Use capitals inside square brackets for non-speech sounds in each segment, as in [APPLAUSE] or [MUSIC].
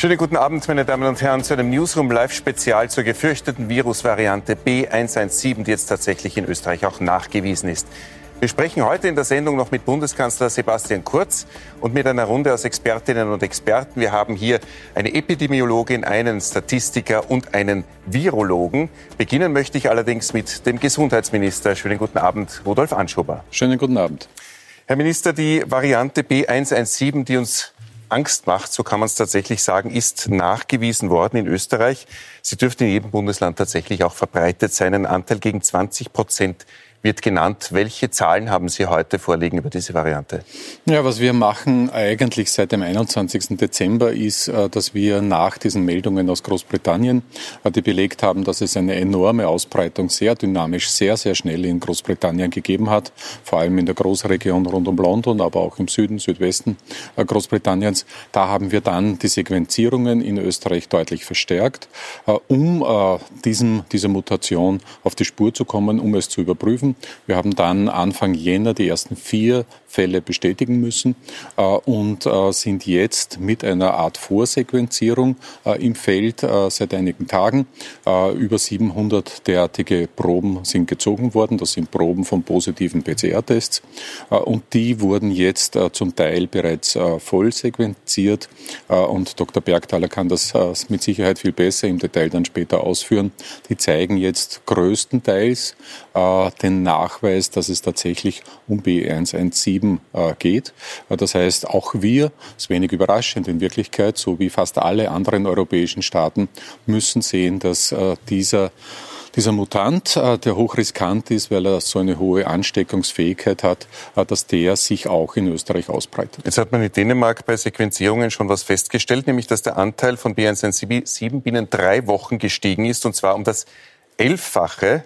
Schönen guten Abend, meine Damen und Herren, zu einem Newsroom Live-Spezial zur gefürchteten Virusvariante B117, die jetzt tatsächlich in Österreich auch nachgewiesen ist. Wir sprechen heute in der Sendung noch mit Bundeskanzler Sebastian Kurz und mit einer Runde aus Expertinnen und Experten. Wir haben hier eine Epidemiologin, einen Statistiker und einen Virologen. Beginnen möchte ich allerdings mit dem Gesundheitsminister. Schönen guten Abend, Rudolf Anschober. Schönen guten Abend. Herr Minister, die Variante B117, die uns Angst macht, so kann man es tatsächlich sagen, ist nachgewiesen worden in Österreich. Sie dürfte in jedem Bundesland tatsächlich auch verbreitet sein. Ein Anteil gegen 20 Prozent wird genannt. Welche Zahlen haben Sie heute vorliegen über diese Variante? Ja, was wir machen eigentlich seit dem 21. Dezember ist, äh, dass wir nach diesen Meldungen aus Großbritannien, äh, die belegt haben, dass es eine enorme Ausbreitung sehr dynamisch, sehr, sehr schnell in Großbritannien gegeben hat, vor allem in der Großregion rund um London, aber auch im Süden, Südwesten äh, Großbritanniens. Da haben wir dann die Sequenzierungen in Österreich deutlich verstärkt, um diesem, dieser Mutation auf die Spur zu kommen, um es zu überprüfen wir haben dann Anfang Jänner die ersten vier Fälle bestätigen müssen äh, und äh, sind jetzt mit einer Art Vorsequenzierung äh, im Feld seit einigen Tagen. Über 700 derartige Proben sind gezogen worden. Das sind Proben von positiven PCR-Tests und die wurden jetzt zum Teil bereits voll sequenziert und Dr. Bergthaler kann das mit Sicherheit viel besser im Detail dann später ausführen. Die zeigen jetzt größtenteils den Nachweis, dass es tatsächlich um B117 äh, geht. Äh, das heißt, auch wir, das ist wenig überraschend in Wirklichkeit, so wie fast alle anderen europäischen Staaten, müssen sehen, dass äh, dieser dieser Mutant, der hochriskant ist, weil er so eine hohe Ansteckungsfähigkeit hat, dass der sich auch in Österreich ausbreitet. Jetzt hat man in Dänemark bei Sequenzierungen schon was festgestellt, nämlich dass der Anteil von B117 binnen drei Wochen gestiegen ist, und zwar um das Elffache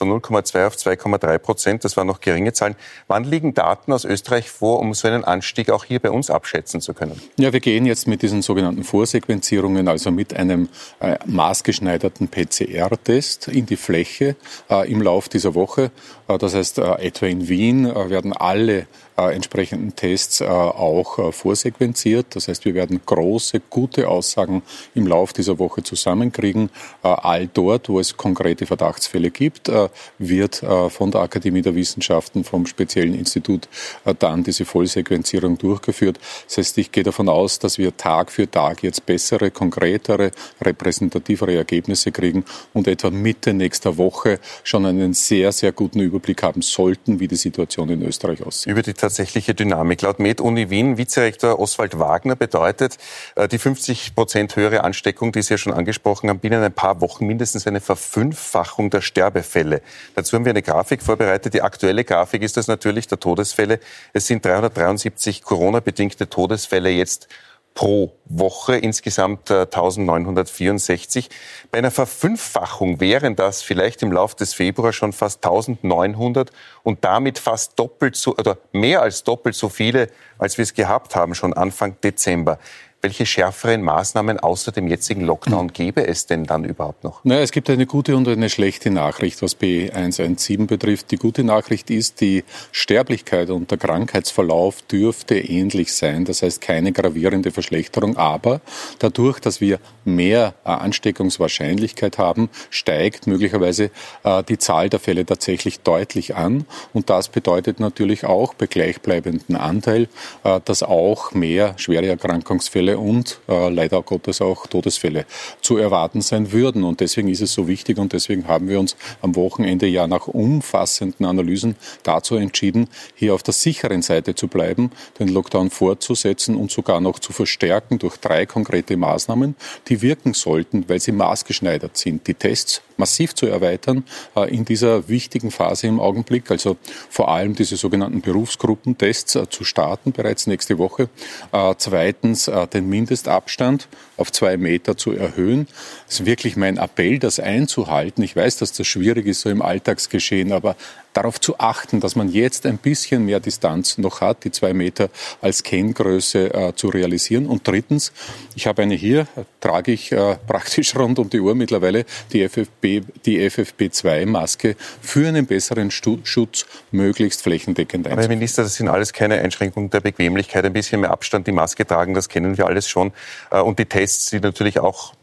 von 0,2 auf 2,3 Prozent. Das waren noch geringe Zahlen. Wann liegen Daten aus Österreich vor, um so einen Anstieg auch hier bei uns abschätzen zu können? Ja, wir gehen jetzt mit diesen sogenannten Vorsequenzierungen, also mit einem äh, maßgeschneiderten PCR-Test in die Fläche äh, im Lauf dieser Woche. Äh, das heißt, äh, etwa in Wien äh, werden alle entsprechenden Tests auch vorsequenziert. Das heißt, wir werden große, gute Aussagen im Lauf dieser Woche zusammenkriegen. All dort, wo es konkrete Verdachtsfälle gibt, wird äh, von der Akademie der Wissenschaften, vom speziellen Institut äh, dann diese Vollsequenzierung durchgeführt. Das heißt, ich gehe davon aus, dass wir Tag für Tag jetzt bessere, konkretere, repräsentativere Ergebnisse kriegen und etwa Mitte nächster Woche schon einen sehr, sehr guten Überblick haben sollten, wie die Situation in Österreich aussieht. Tatsächliche Dynamik. Laut Med-Uni Wien, Vizerektor Oswald Wagner, bedeutet äh, die 50 Prozent höhere Ansteckung, die Sie ja schon angesprochen haben, binnen ein paar Wochen mindestens eine Verfünffachung der Sterbefälle. Dazu haben wir eine Grafik vorbereitet. Die aktuelle Grafik ist das natürlich der Todesfälle. Es sind 373 Corona-bedingte Todesfälle jetzt pro Woche, insgesamt 1964. Äh, Bei einer Verfünffachung wären das vielleicht im Laufe des Februars schon fast 1900 und damit fast doppelt so oder mehr als doppelt so viele, als wir es gehabt haben schon Anfang Dezember. Welche schärferen Maßnahmen außer dem jetzigen Lockdown gäbe es denn dann überhaupt noch? Naja, es gibt eine gute und eine schlechte Nachricht, was B117 betrifft. Die gute Nachricht ist, die Sterblichkeit und der Krankheitsverlauf dürfte ähnlich sein. Das heißt, keine gravierende Verschlechterung. Aber dadurch, dass wir mehr äh, Ansteckungswahrscheinlichkeit haben, steigt möglicherweise äh, die Zahl der Fälle tatsächlich deutlich an. Und das bedeutet natürlich auch bei gleichbleibendem Anteil, äh, dass auch mehr schwere Erkrankungsfälle Todesfälle und äh, leider Gottes auch Todesfälle zu erwarten sein würden. Und deswegen ist es so wichtig und deswegen haben wir uns am Wochenende ja nach umfassenden Analysen dazu entschieden, hier auf der sicheren Seite zu bleiben, den Lockdown fortzusetzen und sogar noch zu verstärken durch drei konkrete Maßnahmen, die wirken sollten, weil sie maßgeschneidert sind. Die Tests massiv zu erweitern äh, in dieser wichtigen Phase im Augenblick, also vor allem diese sogenannten Berufsgruppentests äh, zu starten bereits nächste Woche. Äh, zweitens den den Mindestabstand auf zwei Meter zu erhöhen. Es ist wirklich mein Appell, das einzuhalten. Ich weiß, dass das schwierig ist so im Alltagsgeschehen, aber darauf zu achten, dass man jetzt ein bisschen mehr Distanz noch hat, die zwei Meter als Kenngröße äh, zu realisieren. Und drittens, ich habe eine hier, trage ich äh, praktisch [LAUGHS] rund um die Uhr mittlerweile, die, FFP, die FFP2-Maske für einen besseren Stu Schutz möglichst flächendeckend einzuführen. Herr Minister, das sind alles keine Einschränkungen der Bequemlichkeit. Ein bisschen mehr Abstand, die Maske tragen, das kennen wir alles schon. Äh, und die Tests, die natürlich auch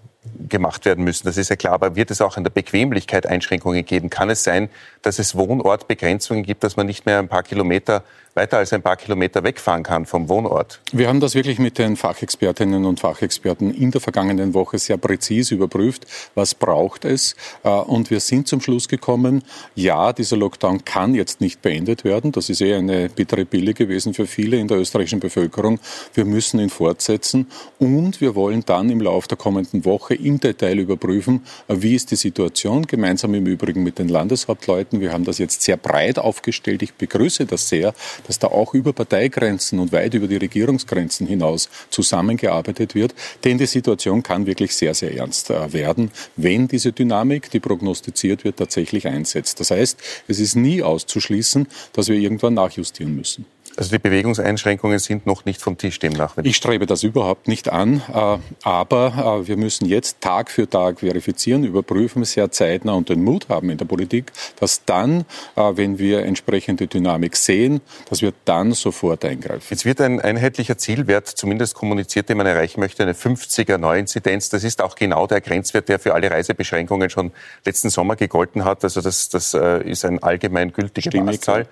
gemacht werden müssen. Das ist ja klar. Aber wird es auch an der Bequemlichkeit Einschränkungen geben? Kann es sein, dass es Wohnortbegrenzungen gibt, dass man nicht mehr ein paar Kilometer weiter als ein paar Kilometer wegfahren kann vom Wohnort. Wir haben das wirklich mit den Fachexpertinnen und Fachexperten in der vergangenen Woche sehr präzise überprüft, was braucht es. Äh, und wir sind zum Schluss gekommen, ja, dieser Lockdown kann jetzt nicht beendet werden. Das ist eher eine bittere Pille gewesen für viele in der österreichischen Bevölkerung. Wir müssen ihn fortsetzen und wir wollen dann im Laufe der kommenden Woche im Detail überprüfen, wie ist die Situation, gemeinsam im Übrigen mit den Landeshauptleuten. Wir haben das jetzt sehr breit aufgestellt. Ich begrüße das sehr, dass da auch über Parteigrenzen und weit über die Regierungsgrenzen hinaus zusammengearbeitet wird. Denn die Situation kann wirklich sehr, sehr ernst äh, werden, wenn diese Dynamik, die prognostiziert wird, tatsächlich einsetzt. Das heißt, es ist nie auszuschließen, dass wir irgendwann nachjustieren müssen. Also die Bewegungseinschränkungen sind noch nicht vom Tisch demnach. Ich strebe das überhaupt nicht an, äh, aber äh, wir müssen jetzt Tag für Tag verifizieren, überprüfen, sehr zeitnah und den Mut haben in der Politik, dass dann, äh, wenn wir entsprechende Dynamik sehen, dass wir dann sofort eingreifen. Jetzt wird ein einheitlicher Zielwert zumindest kommuniziert, den man erreichen möchte, eine 50er Neuinzidenz. Das ist auch genau der Grenzwert, der für alle Reisebeschränkungen schon letzten Sommer gegolten hat. Also das, das ist ein allgemein gültige Stimmig, Maßzahl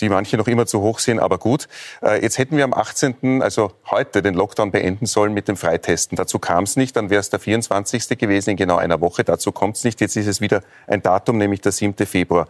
die manche noch immer zu hoch sind, aber gut. Äh, jetzt hätten wir am 18., also heute, den Lockdown beenden sollen mit dem Freitesten. Dazu kam es nicht, dann wäre es der 24. gewesen in genau einer Woche. Dazu kommt es nicht. Jetzt ist es wieder ein Datum, nämlich der 7. Februar.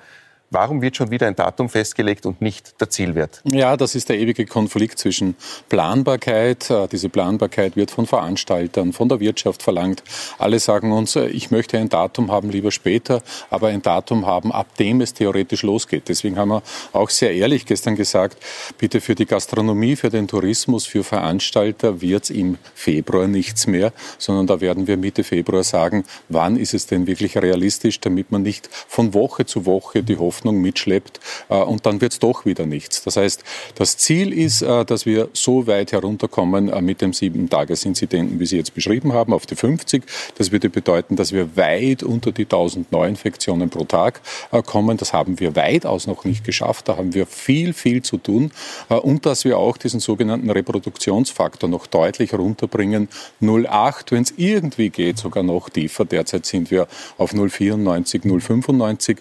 Warum wird schon wieder ein Datum festgelegt und nicht der Zielwert? Ja, das ist der ewige Konflikt zwischen Planbarkeit. Äh, diese Planbarkeit wird von Veranstaltern, von der Wirtschaft verlangt. Alle sagen uns, äh, ich möchte ein Datum haben, lieber später, aber ein Datum haben, ab dem es theoretisch losgeht. Deswegen haben wir auch sehr ehrlich gestern gesagt, bitte für die Gastronomie, für den Tourismus, für Veranstalter wird es im Februar nichts mehr, sondern da werden wir Mitte Februar sagen, wann ist es denn wirklich realistisch, damit man nicht von Woche zu Woche die Hoffnung Hoffnung mitschleppt äh, und dann wird es doch wieder nichts. Das heißt, das Ziel ist, äh, dass wir so weit herunterkommen äh, mit dem Sieben-Tages-Inzidenten, wie Sie jetzt beschrieben haben, auf die 50. Das würde bedeuten, dass wir weit unter die 1000 Neuinfektionen pro Tag kommen. Das haben wir weitaus noch nicht geschafft. Da haben wir viel, viel zu tun. Und dass wir auch diesen sogenannten Reproduktionsfaktor noch deutlich runterbringen. 0,8, wenn es irgendwie geht, sogar noch tiefer. Derzeit sind wir auf 0,94, 0,95.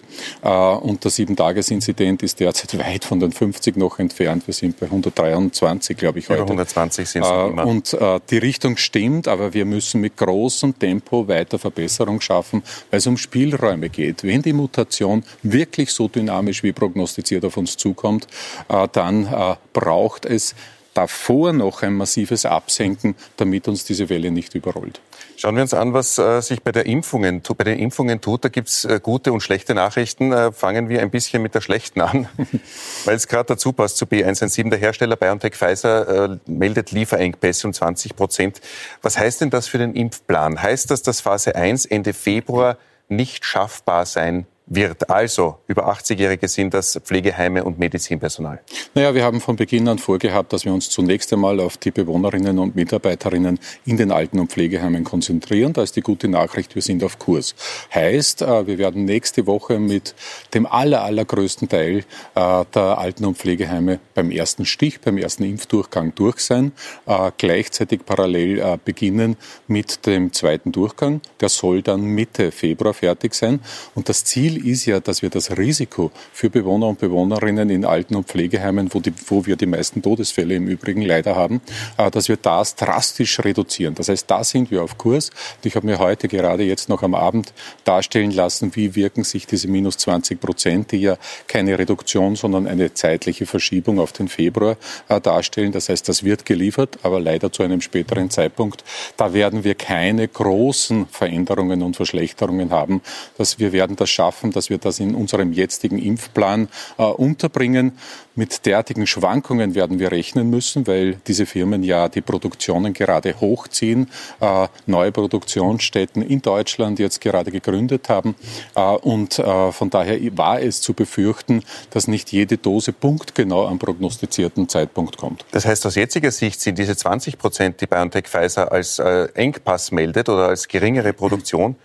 Und der Sieben-Tages-Inzident ist derzeit weit von den 50 noch entfernt. Wir sind bei 123, glaube ich, heute. Über 120 sind es äh, immer. Und äh, die Richtung stimmt, aber wir müssen mit großem Tempo weiter Verbesserung schaffen, weil es um Spielräume geht. Wenn die Mutation wirklich so dynamisch wie prognostiziert auf uns zukommt, äh, dann äh, braucht es davor noch ein massives Absenken, damit uns diese Welle nicht überrollt. Schauen wir uns an, was äh, sich bei, der Impfungen, bei den Impfungen tut. Da gibt's äh, gute und schlechte Nachrichten. Äh, fangen wir ein bisschen mit der schlechten an, [LAUGHS] weil es gerade dazu passt zu B117. Der Hersteller BioNTech Pfizer äh, meldet Lieferengpässe um 20 Prozent. Was heißt denn das für den Impfplan? Heißt das, dass Phase 1 Ende Februar nicht schaffbar sein wird. Also über 80-Jährige sind das Pflegeheime und Medizinpersonal. Naja, wir haben von Beginn an vorgehabt, dass wir uns zunächst einmal auf die Bewohnerinnen und Mitarbeiterinnen in den Alten- und Pflegeheimen konzentrieren. Da ist die gute Nachricht, wir sind auf Kurs. Heißt, äh, wir werden nächste Woche mit dem aller, allergrößten Teil äh, der Alten- und Pflegeheime beim ersten Stich, beim ersten Impfdurchgang durch sein. Äh, gleichzeitig parallel beginnen mit dem zweiten Durchgang. Der soll dann Mitte Februar fertig sein. Und das Ziel ist ja, dass wir das Risiko für Bewohner und Bewohnerinnen in Alten- und Pflegeheimen, wo, die, wo wir die meisten Todesfälle im Übrigen leider haben, äh, dass wir das drastisch reduzieren. Das heißt, da sind wir auf Kurs. Ich habe mir heute gerade jetzt noch am Abend darstellen lassen, wie wirken sich diese minus 20 Prozent, die ja keine Reduktion, sondern eine zeitliche Verschiebung auf den Februar äh, darstellen. Das heißt, das wird geliefert, aber leider zu einem späteren Zeitpunkt. Da werden wir keine großen Veränderungen und Verschlechterungen haben. Dass wir werden das schaffen, machen, dass wir das in unserem jetzigen Impfplan äh, unterbringen. Mit derartigen Schwankungen werden wir rechnen müssen, weil diese Firmen ja die Produktionen gerade hochziehen, äh, neue Produktionsstätten in Deutschland jetzt gerade gegründet haben. Äh, und äh, von daher war es zu befürchten, dass nicht jede Dose punktgenau am prognostizierten Zeitpunkt kommt. Das heißt, aus jetziger Sicht sind diese 20 Prozent, die BioNTech Pfizer als äh, Engpass meldet oder als geringere Produktion,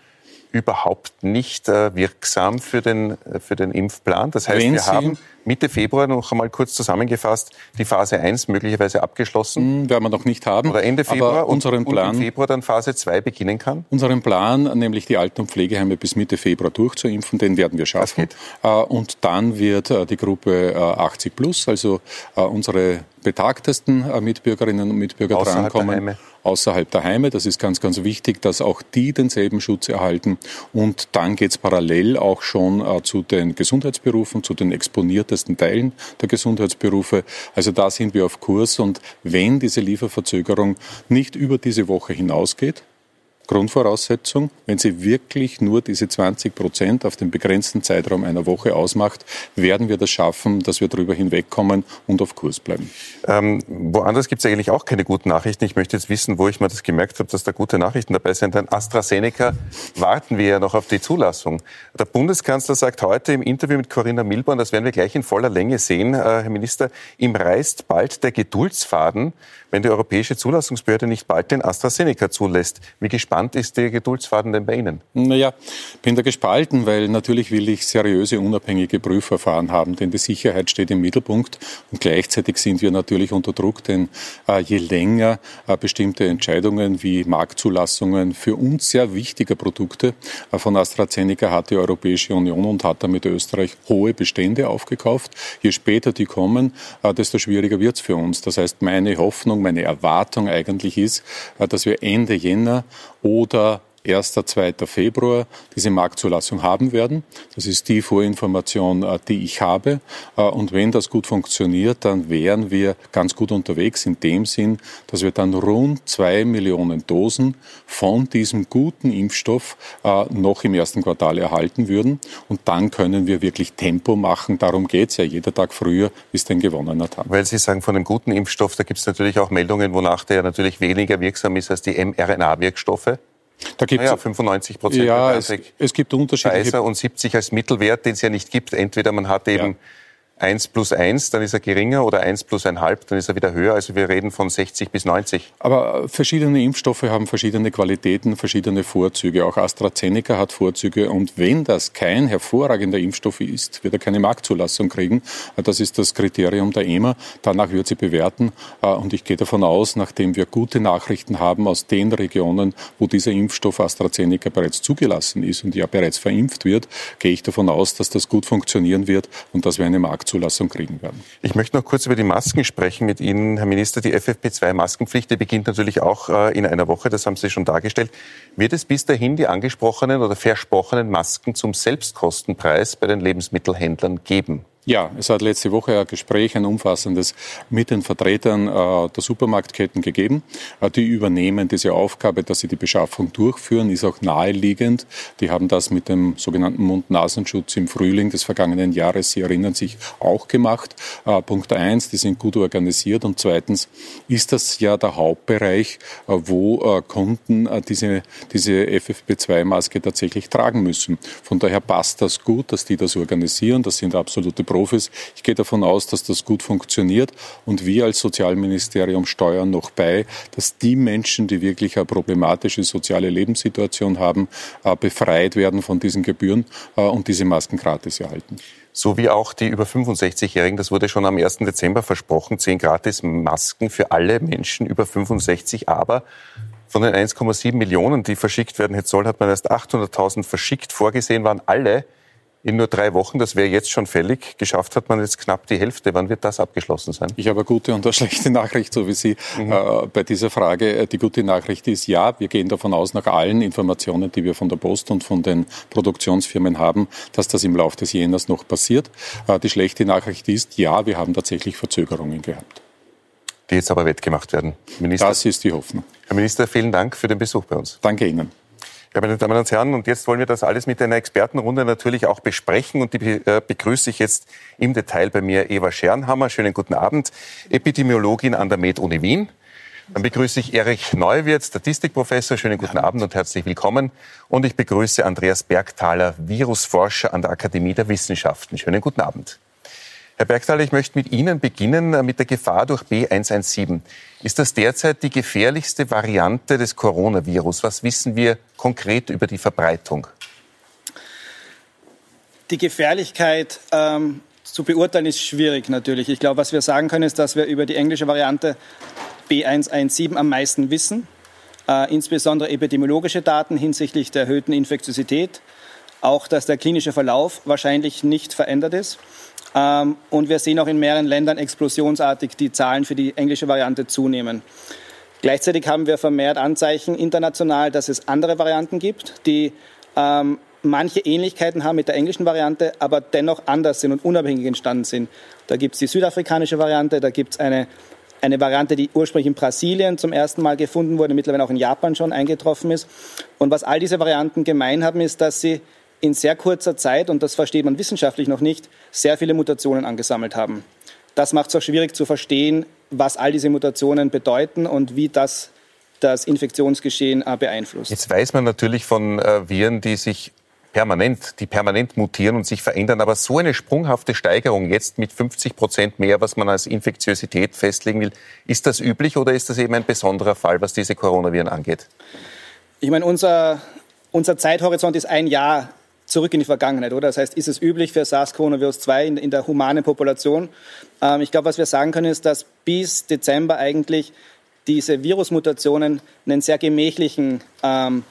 überhaupt nicht äh, wirksam für den, äh, für den Impfplan. Das heißt, Wenn wir Sie haben Mitte Februar noch einmal kurz zusammengefasst die Phase 1 möglicherweise abgeschlossen. Hm, werden wir noch nicht haben. Oder Ende Februar unseren Plan, und im Februar dann Phase 2 beginnen kann? Unseren Plan, nämlich die Alten- und Pflegeheime bis Mitte Februar durchzuimpfen, den werden wir schaffen. Äh, und dann wird die Gruppe 80 plus, also unsere betagtesten Mitbürgerinnen und Mitbürger drankommen außerhalb der Heime. Das ist ganz, ganz wichtig, dass auch die denselben Schutz erhalten. Und dann geht es parallel auch schon äh, zu den Gesundheitsberufen, zu den exponiertesten Teilen der Gesundheitsberufe. Also da sind wir auf Kurs. Und wenn diese Lieferverzögerung nicht über diese Woche hinausgeht, Grundvoraussetzung, wenn sie wirklich nur diese 20 Prozent auf den begrenzten Zeitraum einer Woche ausmacht, werden wir das schaffen, dass wir darüber hinwegkommen und auf Kurs bleiben. Ähm, woanders gibt es eigentlich auch keine guten Nachrichten. Ich möchte jetzt wissen, wo ich mir das gemerkt habe, dass da gute Nachrichten dabei sind. Denn AstraZeneca warten wir ja noch auf die Zulassung. Der Bundeskanzler sagt heute im Interview mit Corinna Milborn, das werden wir gleich in voller Länge sehen, äh, Herr Minister, ihm reißt bald der Geduldsfaden, wenn die Europäische Zulassungsbehörde nicht bald den AstraZeneca zulässt. Wie gespannt ist der Geduldsfaden denn bei Ihnen? Naja, bin da gespalten, weil natürlich will ich seriöse, unabhängige Prüfverfahren haben, denn die Sicherheit steht im Mittelpunkt und gleichzeitig sind wir natürlich unter Druck, denn äh, je länger äh, bestimmte Entscheidungen wie Marktzulassungen für uns sehr wichtiger Produkte äh, von AstraZeneca hat die Europäische Union und hat damit Österreich hohe Bestände aufgekauft. Je später die kommen, äh, desto schwieriger wird es für uns. Das heißt, meine Hoffnung, meine Erwartung eigentlich ist, äh, dass wir Ende Jänner oder 1. 2. Februar diese Marktzulassung haben werden. Das ist die Vorinformation, äh, die ich habe. Äh, und wenn das gut funktioniert, dann wären wir ganz gut unterwegs in dem Sinn, dass wir dann rund zwei Millionen Dosen von diesem guten Impfstoff äh, noch im ersten Quartal erhalten würden. Und dann können wir wirklich Tempo machen. Darum geht es ja. Jeder Tag früher ist ein gewonnener Tag. Weil Sie sagen, von dem guten Impfstoff, da gibt es natürlich auch Meldungen, wonach der natürlich weniger wirksam ist als die mRNA-Wirkstoffe. Da gibt es ja, 95 Prozent. Ja, es, es, gibt unterschiedliche. Pfizer und 70 als Mittelwert, den es ja nicht gibt. Entweder man hat eben ja. 1 plus 1, dann ist er geringer, oder 1 plus 1,5, dann ist er wieder höher. Also wir reden von 60 bis 90. Aber verschiedene Impfstoffe haben verschiedene Qualitäten, verschiedene Vorzüge. Auch AstraZeneca hat Vorzüge. Und wenn das kein hervorragender Impfstoff ist, wird er keine Marktzulassung kriegen. Das ist das Kriterium der EMA. Danach wird sie bewerten. Und ich gehe davon aus, nachdem wir gute Nachrichten haben aus den Regionen, wo dieser Impfstoff AstraZeneca bereits zugelassen ist und ja bereits verimpft wird, gehe ich davon aus, dass das gut funktionieren wird und dass wir eine Marktzulassung Zulassung kriegen werden. Ich möchte noch kurz über die Masken sprechen mit Ihnen, Herr Minister. Die FFP2-Maskenpflicht, die beginnt natürlich auch äh, in einer Woche, das haben Sie schon dargestellt. Wird es bis dahin die angesprochenen oder versprochenen Masken zum Selbstkostenpreis bei den Lebensmittelhändlern geben? Ja, es hat letzte Woche ein Gespräch, ein umfassendes mit den Vertretern äh, der Supermarktketten gegeben. Äh, die übernehmen diese Aufgabe, dass sie die Beschaffung durchführen, ist auch naheliegend. Die haben das mit dem sogenannten Mund-Nasenschutz im Frühling des vergangenen Jahres, Sie erinnern sich, auch gemacht. Äh, Punkt eins, die sind gut organisiert und zweitens ist das ja der Hauptbereich, äh, wo äh, Kunden äh, diese, diese FFP2-Maske tatsächlich tragen müssen. Von daher passt das gut, dass die das organisieren. Das sind absolute Profis. Ich gehe davon aus, dass das gut funktioniert und wir als Sozialministerium steuern noch bei, dass die Menschen, die wirklich eine problematische soziale Lebenssituation haben, äh, befreit werden von diesen Gebühren äh, und diese Masken gratis erhalten so wie auch die über 65-Jährigen. Das wurde schon am 1. Dezember versprochen, zehn gratis Masken für alle Menschen über 65. Aber von den 1,7 Millionen, die verschickt werden jetzt soll, hat man erst 800.000 verschickt. Vorgesehen waren alle in nur drei Wochen, das wäre jetzt schon fällig. Geschafft hat man jetzt knapp die Hälfte. Wann wird das abgeschlossen sein? Ich habe eine gute und eine schlechte Nachricht, so wie Sie mhm. äh, bei dieser Frage. Äh, die gute Nachricht ist ja, wir gehen davon aus, nach allen Informationen, die wir von der Post und von den Produktionsfirmen haben, dass das im Laufe des Jäners noch passiert. Äh, die schlechte Nachricht ist, ja, wir haben tatsächlich Verzögerungen gehabt. Die jetzt aber wettgemacht werden. Minister, das ist die Hoffnung. Herr Minister, vielen Dank für den Besuch bei uns. Danke Ihnen. Ja, meine Damen und Herren, und jetzt wollen wir das alles mit einer Expertenrunde natürlich auch besprechen. Und die äh, begrüße ich jetzt im Detail bei mir Eva Schernhammer. Schönen guten Abend. Epidemiologin an der Med-Uni Wien. Dann begrüße ich Erich Neuwirth, Statistikprofessor. Schönen guten Abend und herzlich willkommen. Und ich begrüße Andreas Bergthaler, Virusforscher an der Akademie der Wissenschaften. Schönen guten Abend. Herr Bergthaler, ich möchte mit Ihnen beginnen äh, mit der Gefahr durch B117. Ist das derzeit die gefährlichste Variante des Coronavirus? Was wissen wir konkret über die Verbreitung? Die Gefährlichkeit ähm, zu beurteilen ist schwierig natürlich. Ich glaube, was wir sagen können, ist, dass wir über die englische Variante B117 am meisten wissen. Äh, insbesondere epidemiologische Daten hinsichtlich der erhöhten Infektiosität. Auch, dass der klinische Verlauf wahrscheinlich nicht verändert ist. Ähm, und wir sehen auch in mehreren Ländern explosionsartig die Zahlen für die englische Variante zunehmen. Gleichzeitig haben wir vermehrt Anzeichen international, dass es andere Varianten gibt, die ähm, manche Ähnlichkeiten haben mit der englischen Variante, aber dennoch anders sind und unabhängig entstanden sind. Da gibt es die südafrikanische Variante, da gibt es eine, eine Variante, die ursprünglich in Brasilien zum ersten Mal gefunden wurde, mittlerweile auch in Japan schon eingetroffen ist. Und was all diese Varianten gemein haben, ist, dass sie in sehr kurzer Zeit, und das versteht man wissenschaftlich noch nicht, sehr viele Mutationen angesammelt haben. Das macht es auch schwierig zu verstehen, was all diese Mutationen bedeuten und wie das das Infektionsgeschehen äh, beeinflusst. Jetzt weiß man natürlich von äh, Viren, die sich permanent, die permanent mutieren und sich verändern. Aber so eine sprunghafte Steigerung jetzt mit 50 Prozent mehr, was man als Infektiosität festlegen will, ist das üblich oder ist das eben ein besonderer Fall, was diese Coronaviren angeht? Ich meine, unser, unser Zeithorizont ist ein Jahr zurück in die Vergangenheit, oder? Das heißt, ist es üblich für SARS-CoV-2 in, in, der humanen Population? Ähm, ich glaube, was wir sagen können, ist, dass bis Dezember eigentlich diese Virusmutationen einen sehr gemächlichen, ähm,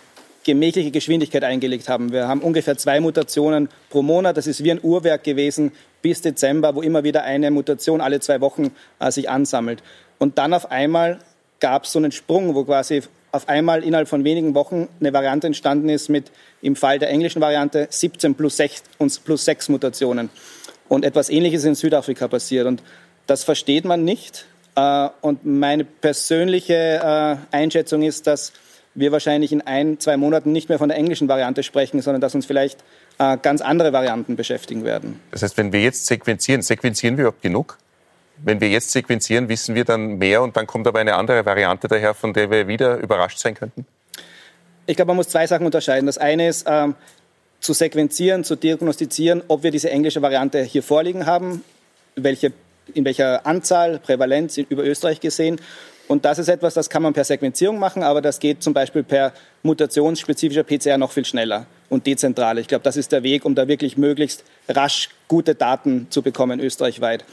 gemächliche Geschwindigkeit eingelegt haben. Wir haben ungefähr zwei Mutationen pro Monat. Das ist wie ein Uhrwerk gewesen bis Dezember, wo immer wieder eine Mutation alle zwei Wochen äh, sich ansammelt. Und dann auf einmal gab es so einen Sprung, wo quasi auf einmal innerhalb von wenigen Wochen eine Variante entstanden ist mit im Fall der englischen Variante 17 plus 6, plus 6 Mutationen. Und etwas Ähnliches in Südafrika passiert. Und das versteht man nicht. Äh, und meine persönliche äh, Einschätzung ist, dass wir wahrscheinlich in ein, zwei Monaten nicht mehr von der englischen Variante sprechen, sondern dass uns vielleicht äh, ganz andere Varianten beschäftigen werden. Das heißt, wenn wir jetzt sequenzieren, sequenzieren wir überhaupt genug? Wenn wir jetzt sequenzieren, wissen wir dann mehr und dann kommt aber eine andere Variante daher, von der wir wieder überrascht sein könnten? Ich glaube, man muss zwei Sachen unterscheiden. Das eine ist, ähm, zu sequenzieren, zu diagnostizieren, ob wir diese englische Variante hier vorliegen haben, welche, in welcher Anzahl, Prävalenz über Österreich gesehen. Und das ist etwas, das kann man per Sequenzierung machen, aber das geht zum Beispiel per mutationsspezifischer PCR noch viel schneller und dezentral. Ich glaube, das ist der Weg, um da wirklich möglichst rasch gute Daten zu bekommen österreichweit.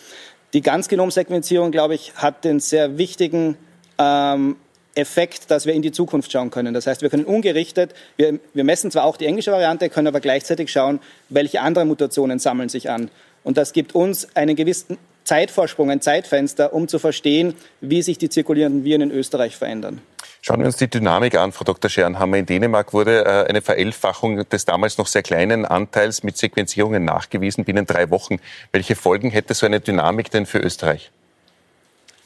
Die Ganzgenomsequenzierung, glaube ich, hat den sehr wichtigen ähm, Effekt, dass wir in die Zukunft schauen können. Das heißt, wir können ungerichtet, wir, wir messen zwar auch die englische Variante, können aber gleichzeitig schauen, welche anderen Mutationen sammeln sich an. Und das gibt uns einen gewissen Zeitvorsprung, ein Zeitfenster, um zu verstehen, wie sich die zirkulierenden Viren in Österreich verändern. Schauen wir uns die Dynamik an, Frau Dr. Scherenhammer. In Dänemark wurde äh, eine Verelfachung des damals noch sehr kleinen Anteils mit Sequenzierungen nachgewiesen binnen drei Wochen. Welche Folgen hätte so eine Dynamik denn für Österreich?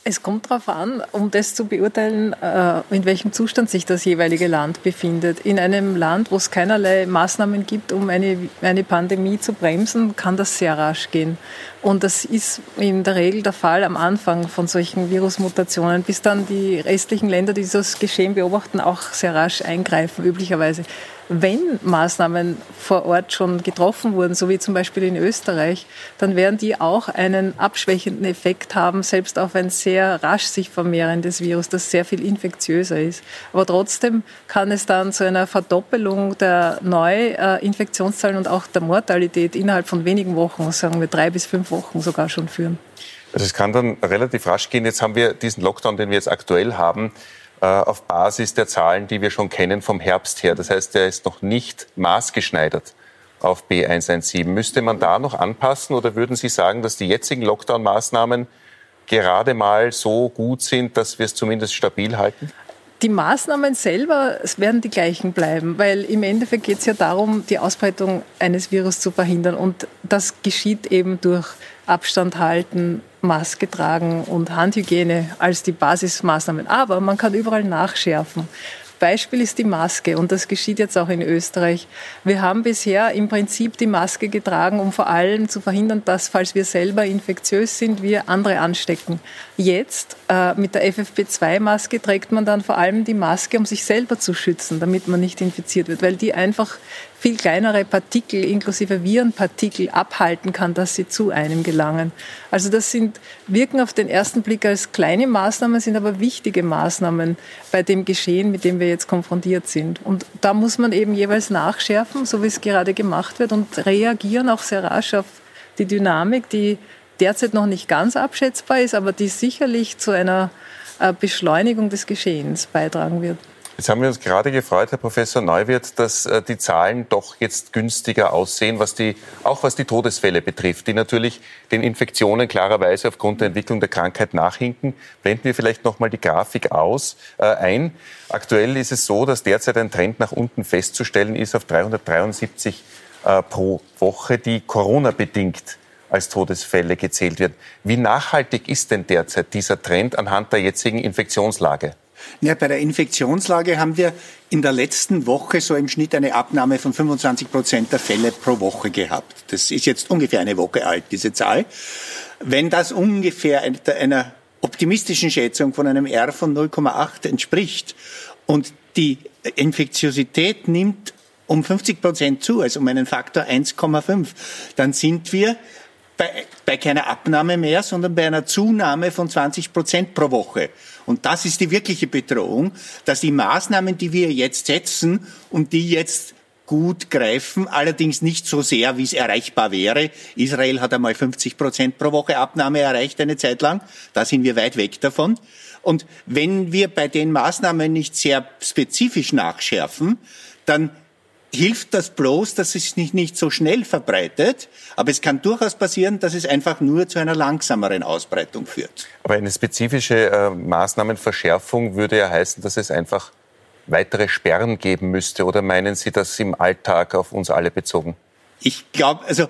Es kommt darauf an, um das zu beurteilen, äh, in welchem Zustand sich das jeweilige Land befindet. In einem Land, wo es keinerlei Maßnahmen gibt, um eine, eine Pandemie zu bremsen, kann das sehr rasch gehen. Und das ist in der Regel der Fall am Anfang von solchen Virusmutationen, bis dann die restlichen Länder, die dieses Geschehen beobachten, auch sehr rasch eingreifen, üblicherweise wenn Maßnahmen vor Ort schon getroffen wurden, so wie zum Beispiel in Österreich, dann werden die auch einen abschwächenden Effekt haben, selbst auf ein sehr rasch sich vermehrendes Virus, das sehr viel infektiöser ist. Aber trotzdem kann es dann zu einer Verdoppelung der Neuinfektionszahlen und auch der Mortalität innerhalb von wenigen Wochen, sagen wir drei bis fünf Wochen sogar schon führen. Also es kann dann relativ rasch gehen. Jetzt haben wir diesen Lockdown, den wir jetzt aktuell haben äh, auf Basis der Zahlen, die wir schon kennen vom Herbst her. Das heißt, der ist noch nicht maßgeschneidert auf B117. Müsste man da noch anpassen oder würden Sie sagen, dass die jetzigen Lockdown-Maßnahmen gerade mal so gut sind, dass wir es zumindest stabil halten? Die Maßnahmen selber werden die gleichen bleiben, weil im Endeffekt geht es ja darum, die Ausbreitung eines Virus zu verhindern. Und das geschieht eben durch Abstand halten, Maske tragen und Handhygiene als die Basismaßnahmen. Aber man kann überall nachschärfen. Beispiel ist die Maske und das geschieht jetzt auch in Österreich. Wir haben bisher im Prinzip die Maske getragen, um vor allem zu verhindern, dass, falls wir selber infektiös sind, wir andere anstecken. Jetzt äh, mit der FFP2-Maske trägt man dann vor allem die Maske, um sich selber zu schützen, damit man nicht infiziert wird, weil die einfach viel kleinere Partikel, inklusive Virenpartikel, abhalten kann, dass sie zu einem gelangen. Also das sind, wirken auf den ersten Blick als kleine Maßnahmen, sind aber wichtige Maßnahmen bei dem Geschehen, mit dem wir jetzt konfrontiert sind. Und da muss man eben jeweils nachschärfen, so wie es gerade gemacht wird, und reagieren auch sehr rasch auf die Dynamik, die derzeit noch nicht ganz abschätzbar ist, aber die sicherlich zu einer äh, Beschleunigung des Geschehens beitragen wird. Jetzt haben wir uns gerade gefreut, Herr Professor Neuwirth, dass äh, die Zahlen doch jetzt günstiger aussehen, was die, auch was die Todesfälle betrifft, die natürlich den Infektionen klarerweise aufgrund der Entwicklung der Krankheit nachhinken. Blenden wir vielleicht noch mal die Grafik aus, äh, ein. Aktuell ist es so, dass derzeit ein Trend nach unten festzustellen ist auf 373 äh, pro Woche, die Corona-bedingt als Todesfälle gezählt wird. Wie nachhaltig ist denn derzeit dieser Trend anhand der jetzigen Infektionslage? Ja, bei der Infektionslage haben wir in der letzten Woche so im Schnitt eine Abnahme von 25 Prozent der Fälle pro Woche gehabt. Das ist jetzt ungefähr eine Woche alt, diese Zahl. Wenn das ungefähr einer optimistischen Schätzung von einem R von 0,8 entspricht und die Infektiosität nimmt um 50 Prozent zu, also um einen Faktor 1,5, dann sind wir bei, bei keiner Abnahme mehr, sondern bei einer Zunahme von 20 Prozent pro Woche. Und das ist die wirkliche Bedrohung, dass die Maßnahmen, die wir jetzt setzen und die jetzt gut greifen, allerdings nicht so sehr, wie es erreichbar wäre. Israel hat einmal 50 Prozent pro Woche Abnahme erreicht eine Zeit lang. Da sind wir weit weg davon. Und wenn wir bei den Maßnahmen nicht sehr spezifisch nachschärfen, dann hilft das bloß, dass es sich nicht so schnell verbreitet. Aber es kann durchaus passieren, dass es einfach nur zu einer langsameren Ausbreitung führt. Aber eine spezifische äh, Maßnahmenverschärfung würde ja heißen, dass es einfach weitere Sperren geben müsste. Oder meinen Sie das im Alltag auf uns alle bezogen? Ich glaube, also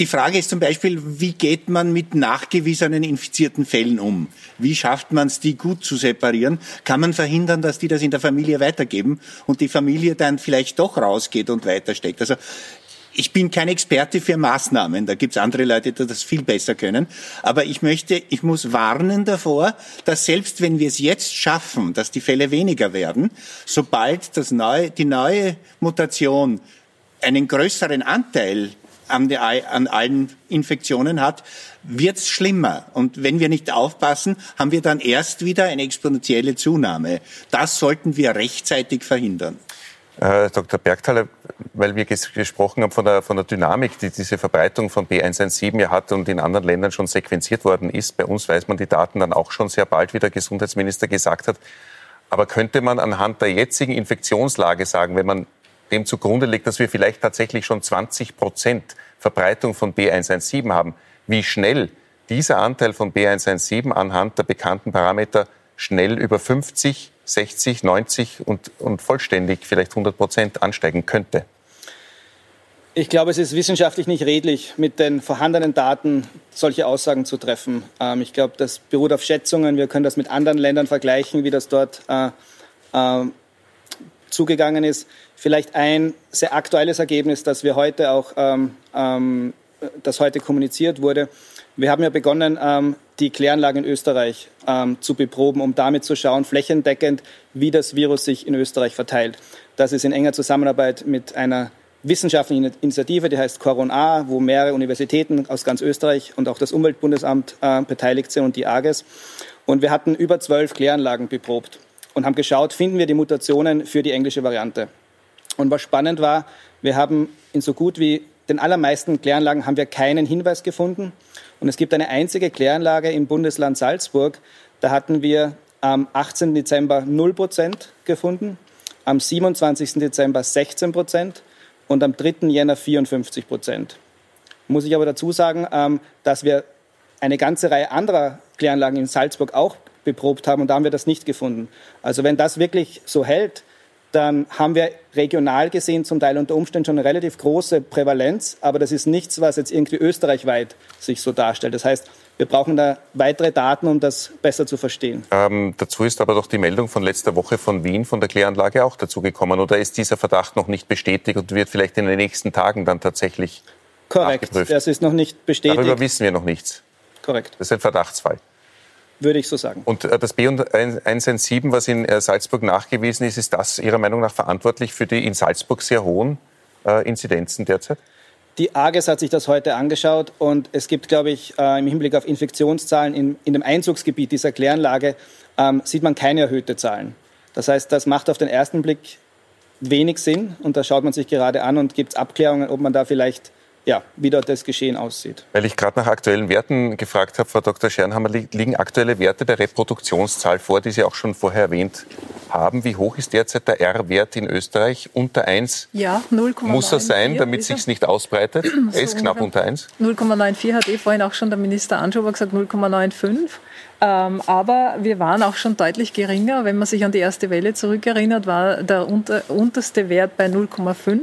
die Frage ist zum Beispiel, wie geht man mit nachgewiesenen infizierten Fällen um? Wie schafft man es, die gut zu separieren? Kann man verhindern, dass die das in der Familie weitergeben und die Familie dann vielleicht doch rausgeht und weitersteckt? Also ich bin kein Experte für Maßnahmen, da gibt es andere Leute, die das viel besser können. Aber ich möchte, ich muss warnen davor, dass selbst wenn wir es jetzt schaffen, dass die Fälle weniger werden, sobald das neue, die neue Mutation einen größeren Anteil an, die, an allen Infektionen hat, wird es schlimmer. Und wenn wir nicht aufpassen, haben wir dann erst wieder eine exponentielle Zunahme. Das sollten wir rechtzeitig verhindern. Herr Dr. Bergthaler, weil wir gesprochen haben von der, von der Dynamik, die diese Verbreitung von B117 ja hat und in anderen Ländern schon sequenziert worden ist. Bei uns weiß man die Daten dann auch schon sehr bald, wie der Gesundheitsminister gesagt hat. Aber könnte man anhand der jetzigen Infektionslage sagen, wenn man dem zugrunde liegt, dass wir vielleicht tatsächlich schon 20 Prozent Verbreitung von B117 haben. Wie schnell dieser Anteil von B117 anhand der bekannten Parameter schnell über 50, 60, 90 und, und vollständig vielleicht 100 Prozent ansteigen könnte? Ich glaube, es ist wissenschaftlich nicht redlich, mit den vorhandenen Daten solche Aussagen zu treffen. Ähm, ich glaube, das beruht auf Schätzungen. Wir können das mit anderen Ländern vergleichen, wie das dort äh, äh, zugegangen ist. Vielleicht ein sehr aktuelles Ergebnis, das wir heute auch, ähm, ähm, das heute kommuniziert wurde. Wir haben ja begonnen, ähm, die Kläranlagen in Österreich ähm, zu beproben, um damit zu schauen, flächendeckend, wie das Virus sich in Österreich verteilt. Das ist in enger Zusammenarbeit mit einer wissenschaftlichen Initiative, die heißt Coron A, wo mehrere Universitäten aus ganz Österreich und auch das Umweltbundesamt äh, beteiligt sind und die AGES. Und wir hatten über zwölf Kläranlagen beprobt und haben geschaut, finden wir die Mutationen für die englische Variante. Und was spannend war, wir haben in so gut wie den allermeisten Kläranlagen haben wir keinen Hinweis gefunden. Und es gibt eine einzige Kläranlage im Bundesland Salzburg. Da hatten wir am 18. Dezember 0 Prozent gefunden, am 27. Dezember 16 Prozent und am 3. Jänner 54 Prozent. Muss ich aber dazu sagen, ähm, dass wir eine ganze Reihe anderer Kläranlagen in Salzburg auch beprobt haben und da haben wir das nicht gefunden. Also wenn das wirklich so hält, dann haben wir regional gesehen zum Teil unter Umständen schon eine relativ große Prävalenz, aber das ist nichts, was jetzt irgendwie österreichweit sich so darstellt. Das heißt, Wir brauchen da weitere Daten, um das besser zu verstehen. Ähm, dazu ist aber doch die Meldung von letzter Woche von Wien, von der Kläranlage auch dazugekommen. Oder ist dieser Verdacht noch nicht bestätigt und wird vielleicht in den nächsten Tagen dann tatsächlich Korrekt, das ist noch nicht bestätigt. Darüber wissen wir noch nichts. Korrekt. Das ist ein Verdachtsfall. Würde ich so sagen. Und äh, das B117, was in äh, Salzburg nachgewiesen ist, ist das Ihrer Meinung nach verantwortlich für die in Salzburg sehr hohen äh, Inzidenzen derzeit? Die AGES hat sich das heute angeschaut und es gibt, glaube ich, im Hinblick auf Infektionszahlen in, in dem Einzugsgebiet dieser Kläranlage ähm, sieht man keine erhöhte Zahlen. Das heißt, das macht auf den ersten Blick wenig Sinn und da schaut man sich gerade an und gibt Abklärungen, ob man da vielleicht ja, wie dort das Geschehen aussieht. Weil ich gerade nach aktuellen Werten gefragt habe, Frau Dr. Schernhammer, liegen aktuelle Werte der Reproduktionszahl vor, die Sie auch schon vorher erwähnt haben. Wie hoch ist derzeit der R-Wert in Österreich? Unter 1 ja, 0, muss er sein, damit es sich nicht ausbreitet. [CLEARS THROAT] er ist knapp unter 1. 0,94 hat eh vorhin auch schon der Minister Anschober gesagt, 0,95. Ähm, aber wir waren auch schon deutlich geringer. Wenn man sich an die erste Welle zurückerinnert, war der unter, unterste Wert bei 0,5.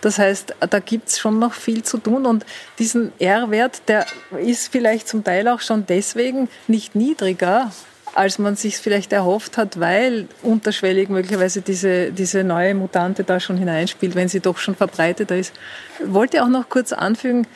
Das heißt, da gibt es schon noch viel zu tun. Und diesen R-Wert, der ist vielleicht zum Teil auch schon deswegen nicht niedriger, als man sich vielleicht erhofft hat, weil unterschwellig möglicherweise diese, diese neue Mutante da schon hineinspielt, wenn sie doch schon verbreiteter ist. Wollte auch noch kurz anfügen,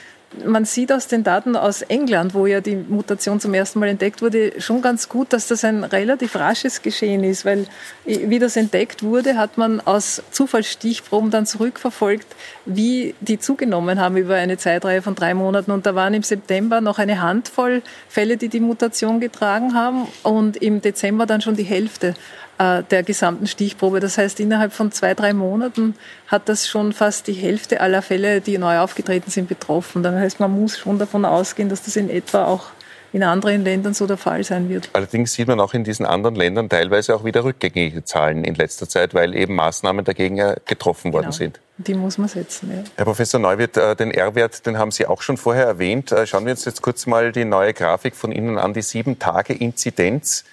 man sieht aus den Daten aus England, wo ja die Mutation zum ersten Mal entdeckt wurde, schon ganz gut, dass das ein relativ rasches Geschehen ist, weil wie das entdeckt wurde, hat man aus Zufallsstichproben dann zurückverfolgt, wie die zugenommen haben über eine Zeitreihe von drei Monaten. Und da waren im September noch eine Handvoll Fälle, die die Mutation getragen haben und im Dezember dann schon die Hälfte. Äh, der gesamten Stichprobe. Das heißt, innerhalb von zwei, drei Monaten hat das schon fast die Hälfte aller Fälle, die neu aufgetreten sind, betroffen. Das heißt, man muss schon davon ausgehen, dass das in etwa auch in anderen Ländern so der Fall sein wird. Allerdings sieht man auch in diesen anderen Ländern teilweise auch wieder rückgängige Zahlen in letzter Zeit, weil eben Maßnahmen dagegen getroffen worden genau. sind. Die muss man setzen. Ja. Herr Professor Neuwirth, äh, den R-Wert, den haben Sie auch schon vorher erwähnt. Äh, schauen wir uns jetzt kurz mal die neue Grafik von Ihnen an, die sieben Tage Inzidenz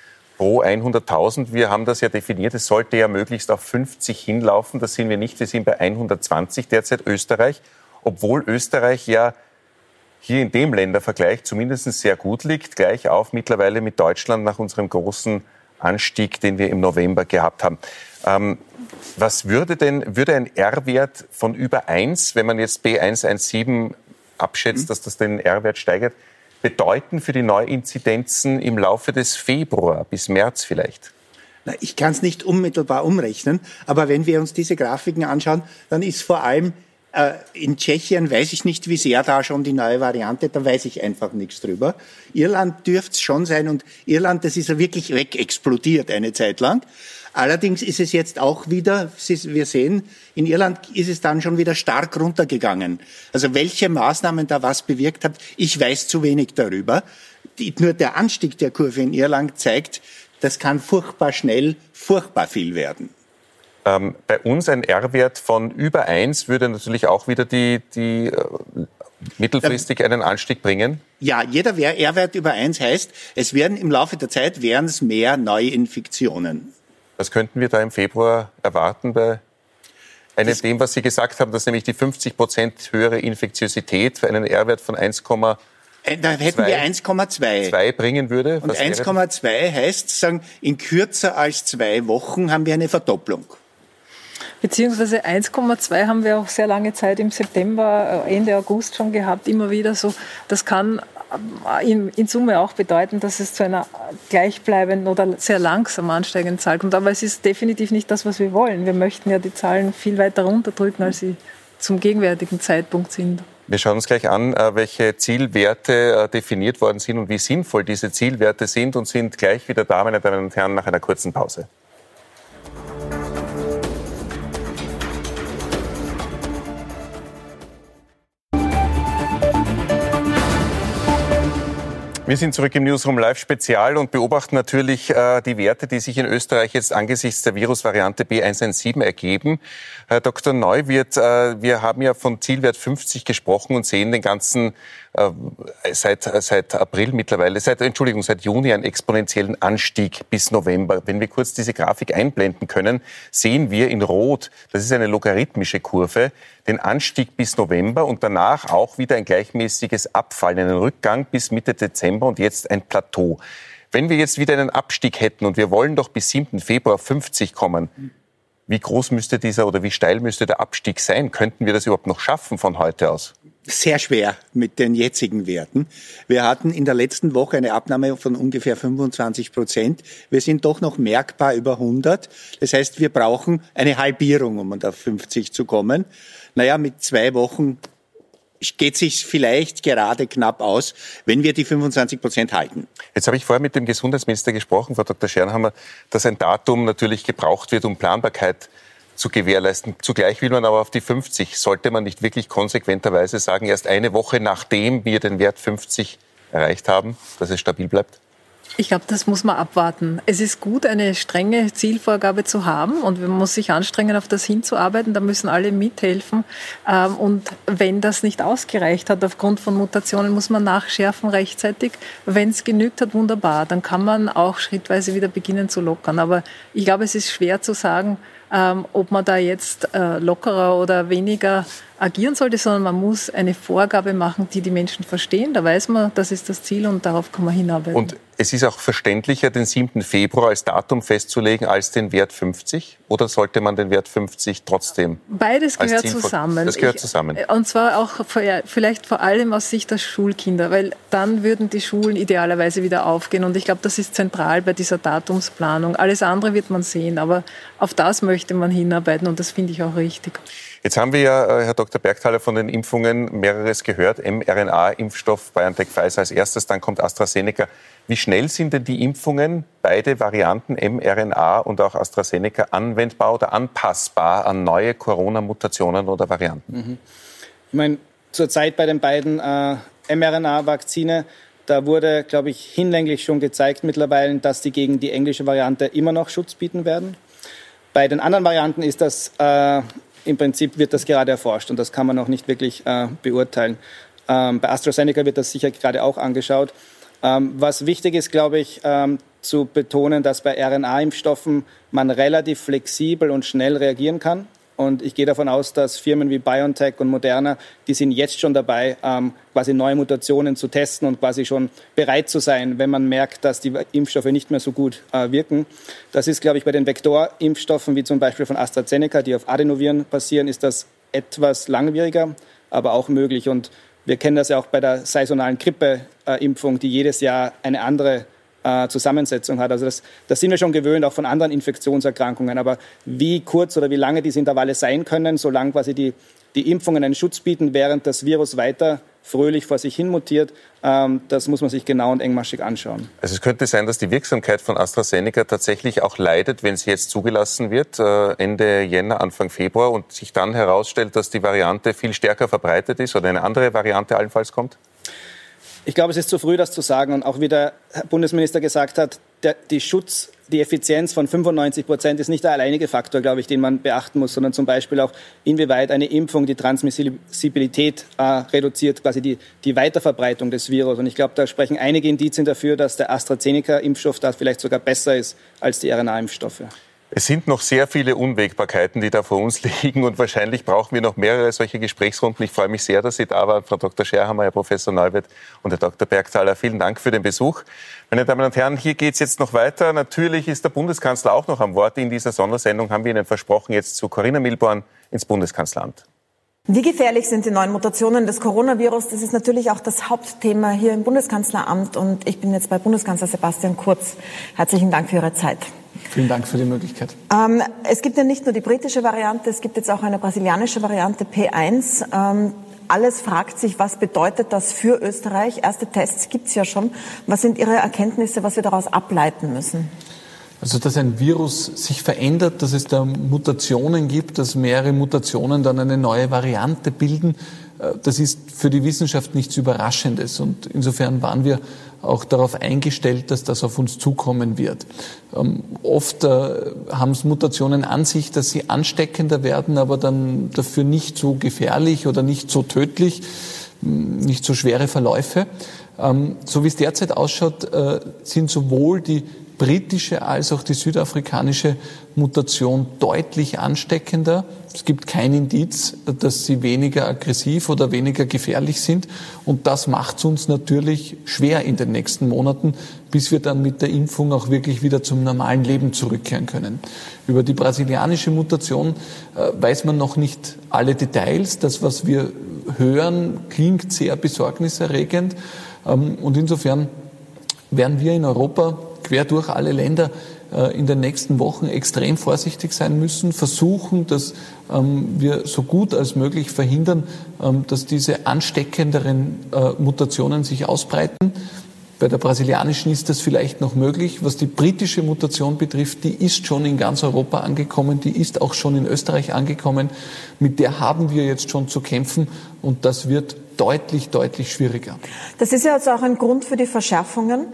pro 100.000. Wir haben das ja definiert, es sollte ja möglichst auf 50 hinlaufen. Das sind wir nicht. Wir sind bei 120 derzeit Österreich, obwohl Österreich ja hier in dem Ländervergleich zumindest sehr gut liegt, gleich auf mittlerweile mit Deutschland nach unserem großen Anstieg, den wir im November gehabt haben. Ähm, was würde denn, würde ein R-Wert von über 1, wenn man jetzt B117 abschätzt, mhm. dass das den R-Wert steigert, bedeuten für die Neuinzidenzen im Laufe des Februar bis März vielleicht? Na, ich kann es nicht unmittelbar umrechnen, aber wenn wir uns diese Grafiken anschauen, dann ist vor allem äh, in Tschechien weiß ich nicht, wie sehr da schon die neue Variante, da weiß ich einfach nichts drüber. Irland dürfte es schon sein und Irland, das ist ja wirklich wegexplodiert eine Zeit lang. Allerdings ist es jetzt auch wieder, wir sehen, in Irland ist es dann schon wieder stark runtergegangen. Also welche Maßnahmen da was bewirkt hat, ich weiß zu wenig darüber. nur der Anstieg der Kurve in Irland zeigt, das kann furchtbar schnell, furchtbar viel werden. Ähm, bei uns ein R-Wert von über 1 würde natürlich auch wieder die, die äh, mittelfristig einen Anstieg bringen? Ja, jeder R-Wert über 1 heißt, es werden im Laufe der Zeit wären es mehr Neuinfektionen. Was könnten wir da im Februar erwarten bei einem dem, was Sie gesagt haben, dass nämlich die 50 Prozent höhere Infektiosität für einen R-Wert von 1, äh, da hätten wir 1,2 bringen würde. Und 1,2 heißt, sagen, in kürzer als zwei Wochen haben wir eine Verdopplung. Beziehungsweise 1,2 haben wir auch sehr lange Zeit im September, äh, Ende August schon gehabt, immer wieder so. Das kann in, in, Summe auch bedeuten, dass es zu einer gleichbleibenden oder sehr langsam ansteigenden Zahl kommt. Aber es ist definitiv nicht das, was wir wollen. Wir möchten ja die Zahlen viel weiter runterdrücken, als sie zum gegenwärtigen Zeitpunkt sind. Wir schauen uns gleich an, äh, welche Zielwerte äh, definiert worden sind und wie sinnvoll diese Zielwerte sind und sind gleich wieder da, meine Damen und Herren, nach einer kurzen Pause. Wir sind zurück im Newsroom Live Spezial und beobachten natürlich äh, die Werte, die sich in Österreich jetzt angesichts der Virusvariante B117 ergeben. Herr Dr. Neuwirth, äh, wir haben ja von Zielwert 50 gesprochen und sehen den ganzen seit, seit April mittlerweile, seit, Entschuldigung, seit Juni einen exponentiellen Anstieg bis November. Wenn wir kurz diese Grafik einblenden können, sehen wir in Rot, das ist eine logarithmische Kurve, den Anstieg bis November und danach auch wieder ein gleichmäßiges Abfallen, einen Rückgang bis Mitte Dezember und jetzt ein Plateau. Wenn wir jetzt wieder einen Abstieg hätten und wir wollen doch bis 7. Februar 50 kommen, wie groß müsste dieser oder wie steil müsste der Abstieg sein? Könnten wir das überhaupt noch schaffen von heute aus? Sehr schwer mit den jetzigen Werten. Wir hatten in der letzten Woche eine Abnahme von ungefähr 25 Prozent. Wir sind doch noch merkbar über 100. Das heißt, wir brauchen eine Halbierung, um auf 50 zu kommen. Naja, mit zwei Wochen geht sich vielleicht gerade knapp aus, wenn wir die 25 Prozent halten. Jetzt habe ich vorher mit dem Gesundheitsminister gesprochen, Frau Dr. Schernhammer, dass ein Datum natürlich gebraucht wird, um Planbarkeit zu gewährleisten. Zugleich will man aber auf die 50. Sollte man nicht wirklich konsequenterweise sagen, erst eine Woche nachdem wir den Wert 50 erreicht haben, dass es stabil bleibt? Ich glaube, das muss man abwarten. Es ist gut, eine strenge Zielvorgabe zu haben und man muss sich anstrengen, auf das hinzuarbeiten. Da müssen alle mithelfen. Ähm, und wenn das nicht ausgereicht hat aufgrund von Mutationen, muss man nachschärfen rechtzeitig. Wenn es genügt hat, wunderbar. Dann kann man auch schrittweise wieder beginnen zu lockern. Aber ich glaube, es ist schwer zu sagen, ähm, ob man da jetzt äh, lockerer oder weniger agieren sollte, sondern man muss eine Vorgabe machen, die die Menschen verstehen. Da weiß man, das ist das Ziel und darauf kann man hinarbeiten. Und es ist auch verständlicher, den 7. Februar als Datum festzulegen, als den Wert 50? Oder sollte man den Wert 50 trotzdem? Beides gehört zusammen. Das gehört zusammen. Ich, und zwar auch vielleicht vor allem aus Sicht der Schulkinder, weil dann würden die Schulen idealerweise wieder aufgehen. Und ich glaube, das ist zentral bei dieser Datumsplanung. Alles andere wird man sehen, aber auf das möchte man hinarbeiten und das finde ich auch richtig. Jetzt haben wir ja, äh, Herr Dr. Bergthaler, von den Impfungen mehreres gehört. mRNA-Impfstoff BioNTech Pfizer als erstes, dann kommt AstraZeneca. Wie schnell sind denn die Impfungen, beide Varianten mRNA und auch AstraZeneca, anwendbar oder anpassbar an neue Corona-Mutationen oder Varianten? Mhm. Ich meine, zurzeit bei den beiden äh, mRNA-Vakzine, da wurde, glaube ich, hinlänglich schon gezeigt mittlerweile, dass die gegen die englische Variante immer noch Schutz bieten werden. Bei den anderen Varianten ist das äh, im Prinzip wird das gerade erforscht und das kann man noch nicht wirklich äh, beurteilen. Ähm, bei AstraZeneca wird das sicher gerade auch angeschaut. Ähm, was wichtig ist, glaube ich, ähm, zu betonen, dass bei RNA-Impfstoffen man relativ flexibel und schnell reagieren kann. Und ich gehe davon aus, dass Firmen wie BioNTech und Moderna, die sind jetzt schon dabei, ähm, quasi neue Mutationen zu testen und quasi schon bereit zu sein, wenn man merkt, dass die Impfstoffe nicht mehr so gut äh, wirken. Das ist, glaube ich, bei den Vektorimpfstoffen, wie zum Beispiel von AstraZeneca, die auf Adenoviren basieren, ist das etwas langwieriger, aber auch möglich. Und wir kennen das ja auch bei der saisonalen Grippeimpfung, die jedes Jahr eine andere äh, Zusammensetzung hat. Also das, das sind wir schon gewöhnt, auch von anderen Infektionserkrankungen. Aber wie kurz oder wie lange diese Intervalle sein können, solange quasi die, die Impfungen einen Schutz bieten, während das Virus weiter fröhlich vor sich hin mutiert. Ähm, das muss man sich genau und engmaschig anschauen. Also es könnte sein, dass die Wirksamkeit von AstraZeneca tatsächlich auch leidet, wenn sie jetzt zugelassen wird, äh, Ende Jänner, Anfang Februar, und sich dann herausstellt, dass die Variante viel stärker verbreitet ist oder eine andere Variante allenfalls kommt? Ich glaube, es ist zu früh, das zu sagen. Und auch wie der Bundesminister gesagt hat, der, die Schutz, die Effizienz von 95 Prozent ist nicht der alleinige Faktor, glaube ich, den man beachten muss, sondern zum Beispiel auch, inwieweit eine Impfung die Transmissibilität äh, reduziert, quasi die, die Weiterverbreitung des Virus. Und ich glaube, da sprechen einige Indizien dafür, dass der AstraZeneca-Impfstoff da vielleicht sogar besser ist als die RNA-Impfstoffe. Es sind noch sehr viele Unwägbarkeiten, die da vor uns [LAUGHS] liegen und wahrscheinlich brauchen wir noch mehrere solche Gesprächsrunden. Ich freue mich sehr, dass Sie da waren, Frau Dr. Scherhammer, Herr Professor Neuwirth und Herr Dr. Bergthaler. Vielen Dank für den Besuch. Meine Damen und Herren, hier geht es jetzt noch weiter. Natürlich ist der Bundeskanzler auch noch am Wort. In dieser Sondersendung haben wir Ihnen versprochen, jetzt zu Corinna Milborn ins Bundeskanzleramt. Wie gefährlich sind die neuen Mutationen des Coronavirus? Das ist natürlich auch das Hauptthema hier im Bundeskanzleramt. Und ich bin jetzt bei Bundeskanzler Sebastian Kurz. Herzlichen Dank für Ihre Zeit. Vielen Dank für die Möglichkeit. Ähm, es gibt ja nicht nur die britische Variante, es gibt jetzt auch eine brasilianische Variante P1. Ähm, alles fragt sich, was bedeutet das für Österreich? Erste Tests gibt es ja schon. Was sind Ihre Erkenntnisse, was wir daraus ableiten müssen? Also, dass ein Virus sich verändert, dass es da Mutationen gibt, dass mehrere Mutationen dann eine neue Variante bilden, äh, das ist für die Wissenschaft nichts Überraschendes. Und insofern waren wir auch darauf eingestellt, dass das auf uns zukommen wird. Ähm, oft äh, haben es Mutationen an sich, dass sie ansteckender werden, aber dann dafür nicht so gefährlich oder nicht so tödlich, nicht so schwere Verläufe. Ähm, so wie es derzeit ausschaut, äh, sind sowohl die britische als auch die südafrikanische Mutation deutlich ansteckender. Es gibt kein Indiz, dass sie weniger aggressiv oder weniger gefährlich sind. Und das macht es uns natürlich schwer in den nächsten Monaten, bis wir dann mit der Impfung auch wirklich wieder zum normalen Leben zurückkehren können. Über die brasilianische Mutation äh, weiß man noch nicht alle Details. Das, was wir hören, klingt sehr besorgniserregend. Ähm, und insofern werden wir in Europa quer durch alle Länder äh, in den nächsten Wochen extrem vorsichtig sein müssen, versuchen, dass ähm, wir so gut als möglich verhindern, ähm, dass diese ansteckenderen äh, Mutationen sich ausbreiten. Bei der brasilianischen ist das vielleicht noch möglich. Was die britische Mutation betrifft, die ist schon in ganz Europa angekommen, die ist auch schon in Österreich angekommen. Mit der haben wir jetzt schon zu kämpfen und das wird deutlich, deutlich schwieriger. Das ist ja jetzt auch ein Grund für die Verschärfungen.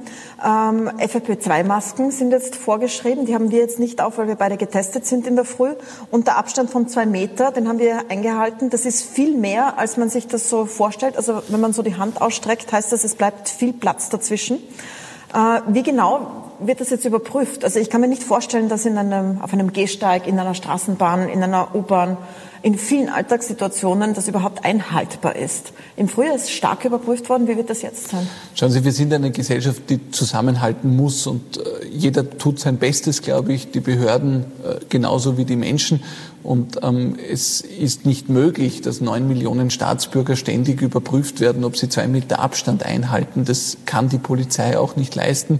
Ähm, FFP2-Masken sind jetzt vorgeschrieben. Die haben wir jetzt nicht auf, weil wir beide getestet sind in der Früh. Und der Abstand von zwei Meter, den haben wir eingehalten. Das ist viel mehr, als man sich das so vorstellt. Also wenn man so die Hand ausstreckt, heißt das, es bleibt viel Platz dazwischen. Äh, wie genau wird das jetzt überprüft? Also ich kann mir nicht vorstellen, dass in einem, auf einem Gehsteig, in einer Straßenbahn, in einer U-Bahn in vielen Alltagssituationen das überhaupt einhaltbar ist. Im Frühjahr ist stark überprüft worden. Wie wird das jetzt sein? Schauen Sie, wir sind eine Gesellschaft, die zusammenhalten muss und äh, jeder tut sein Bestes, glaube ich, die Behörden äh, genauso wie die Menschen. Und ähm, es ist nicht möglich, dass neun Millionen Staatsbürger ständig überprüft werden, ob sie zwei Meter Abstand einhalten. Das kann die Polizei auch nicht leisten.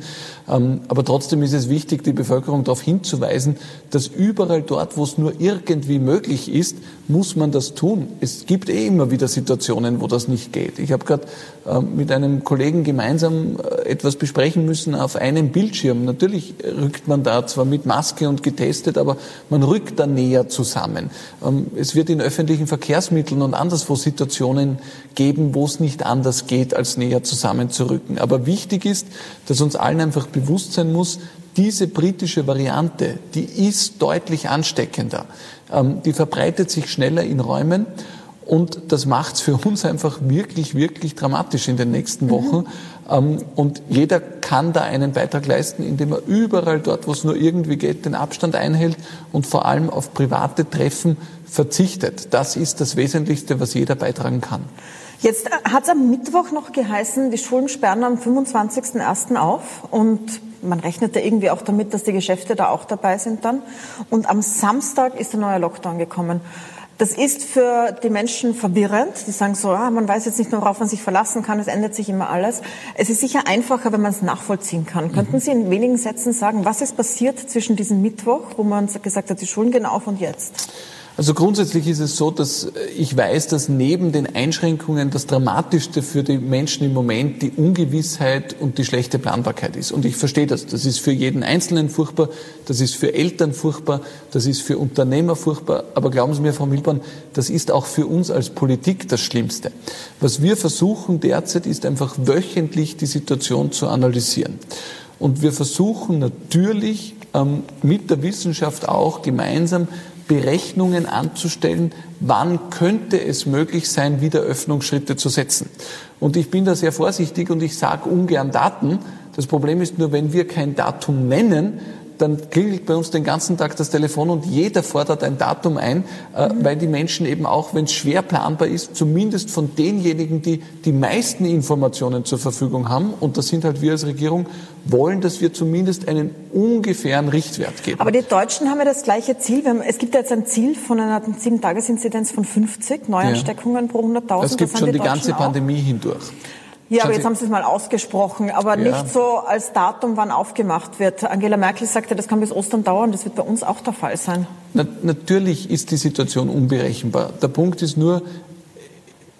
Ähm, aber trotzdem ist es wichtig, die Bevölkerung darauf hinzuweisen, dass überall dort, wo es nur irgendwie möglich ist, muss man das tun. Es gibt eh immer wieder Situationen, wo das nicht geht. Ich habe gerade äh, mit einem Kollegen gemeinsam äh, etwas besprechen müssen auf einem Bildschirm. Natürlich rückt man da zwar mit Maske und getestet, aber man rückt da näher zusammen. Ähm, es wird in öffentlichen Verkehrsmitteln und anderswo Situationen geben, wo es nicht anders geht, als näher zusammenzurücken. Aber wichtig ist, dass uns allen einfach sein muss, diese britische Variante, die ist deutlich ansteckender. Ähm, die verbreitet sich schneller in Räumen und das macht es für uns einfach wirklich, wirklich dramatisch in den nächsten mhm. Wochen. Mhm. Und jeder kann da einen Beitrag leisten, indem er überall dort, wo es nur irgendwie geht, den Abstand einhält und vor allem auf private Treffen verzichtet. Das ist das Wesentlichste, was jeder beitragen kann. Jetzt äh, hat es am Mittwoch noch geheißen, die Schulen sperren am 25.01. auf und man rechnet ja irgendwie auch damit, dass die Geschäfte da auch dabei sind dann. Und am Samstag ist der neue Lockdown gekommen. Das ist für die Menschen verwirrend. Die sagen so, ah, man weiß jetzt nicht mehr, worauf man sich verlassen kann, es ändert sich immer alles. Es ist sicher einfacher, wenn man es nachvollziehen kann. Mhm. Könnten Sie in wenigen Sätzen sagen, was ist passiert zwischen diesem Mittwoch, wo man gesagt hat, die Schulen gehen auf und jetzt? Also grundsätzlich ist es so, dass ich weiß, dass neben den Einschränkungen das Dramatischste für die Menschen im Moment die Ungewissheit und die schlechte Planbarkeit ist. Und ich verstehe das. Das ist für jeden Einzelnen furchtbar, das ist für Eltern furchtbar, das ist für Unternehmer furchtbar. Aber glauben Sie mir, Frau Milborn, das ist auch für uns als Politik das Schlimmste. Was wir versuchen derzeit ist einfach wöchentlich die Situation zu analysieren. Und wir versuchen natürlich ähm, mit der Wissenschaft auch gemeinsam Berechnungen anzustellen, wann könnte es möglich sein, wieder Öffnungsschritte zu setzen. Und ich bin da sehr vorsichtig und ich sage ungern Daten. Das Problem ist nur, wenn wir kein Datum nennen, dann klingelt bei uns den ganzen Tag das Telefon und jeder fordert ein Datum ein, äh, mhm. weil die Menschen eben auch, wenn es schwer planbar ist, zumindest von denjenigen, die die meisten Informationen zur Verfügung haben, und das sind halt wir als Regierung, wollen, dass wir zumindest einen ungefähren Richtwert geben. Aber die Deutschen haben ja das gleiche Ziel. Haben, es gibt ja jetzt ein Ziel von einer 7-Tages-Inzidenz von 50 Neuansteckungen ja. pro 100.000. Das gibt das schon die, die ganze Pandemie hindurch. Ja, aber jetzt haben Sie es mal ausgesprochen, aber ja. nicht so als Datum, wann aufgemacht wird. Angela Merkel sagte, das kann bis Ostern dauern. Das wird bei uns auch der Fall sein. Na, natürlich ist die Situation unberechenbar. Der Punkt ist nur,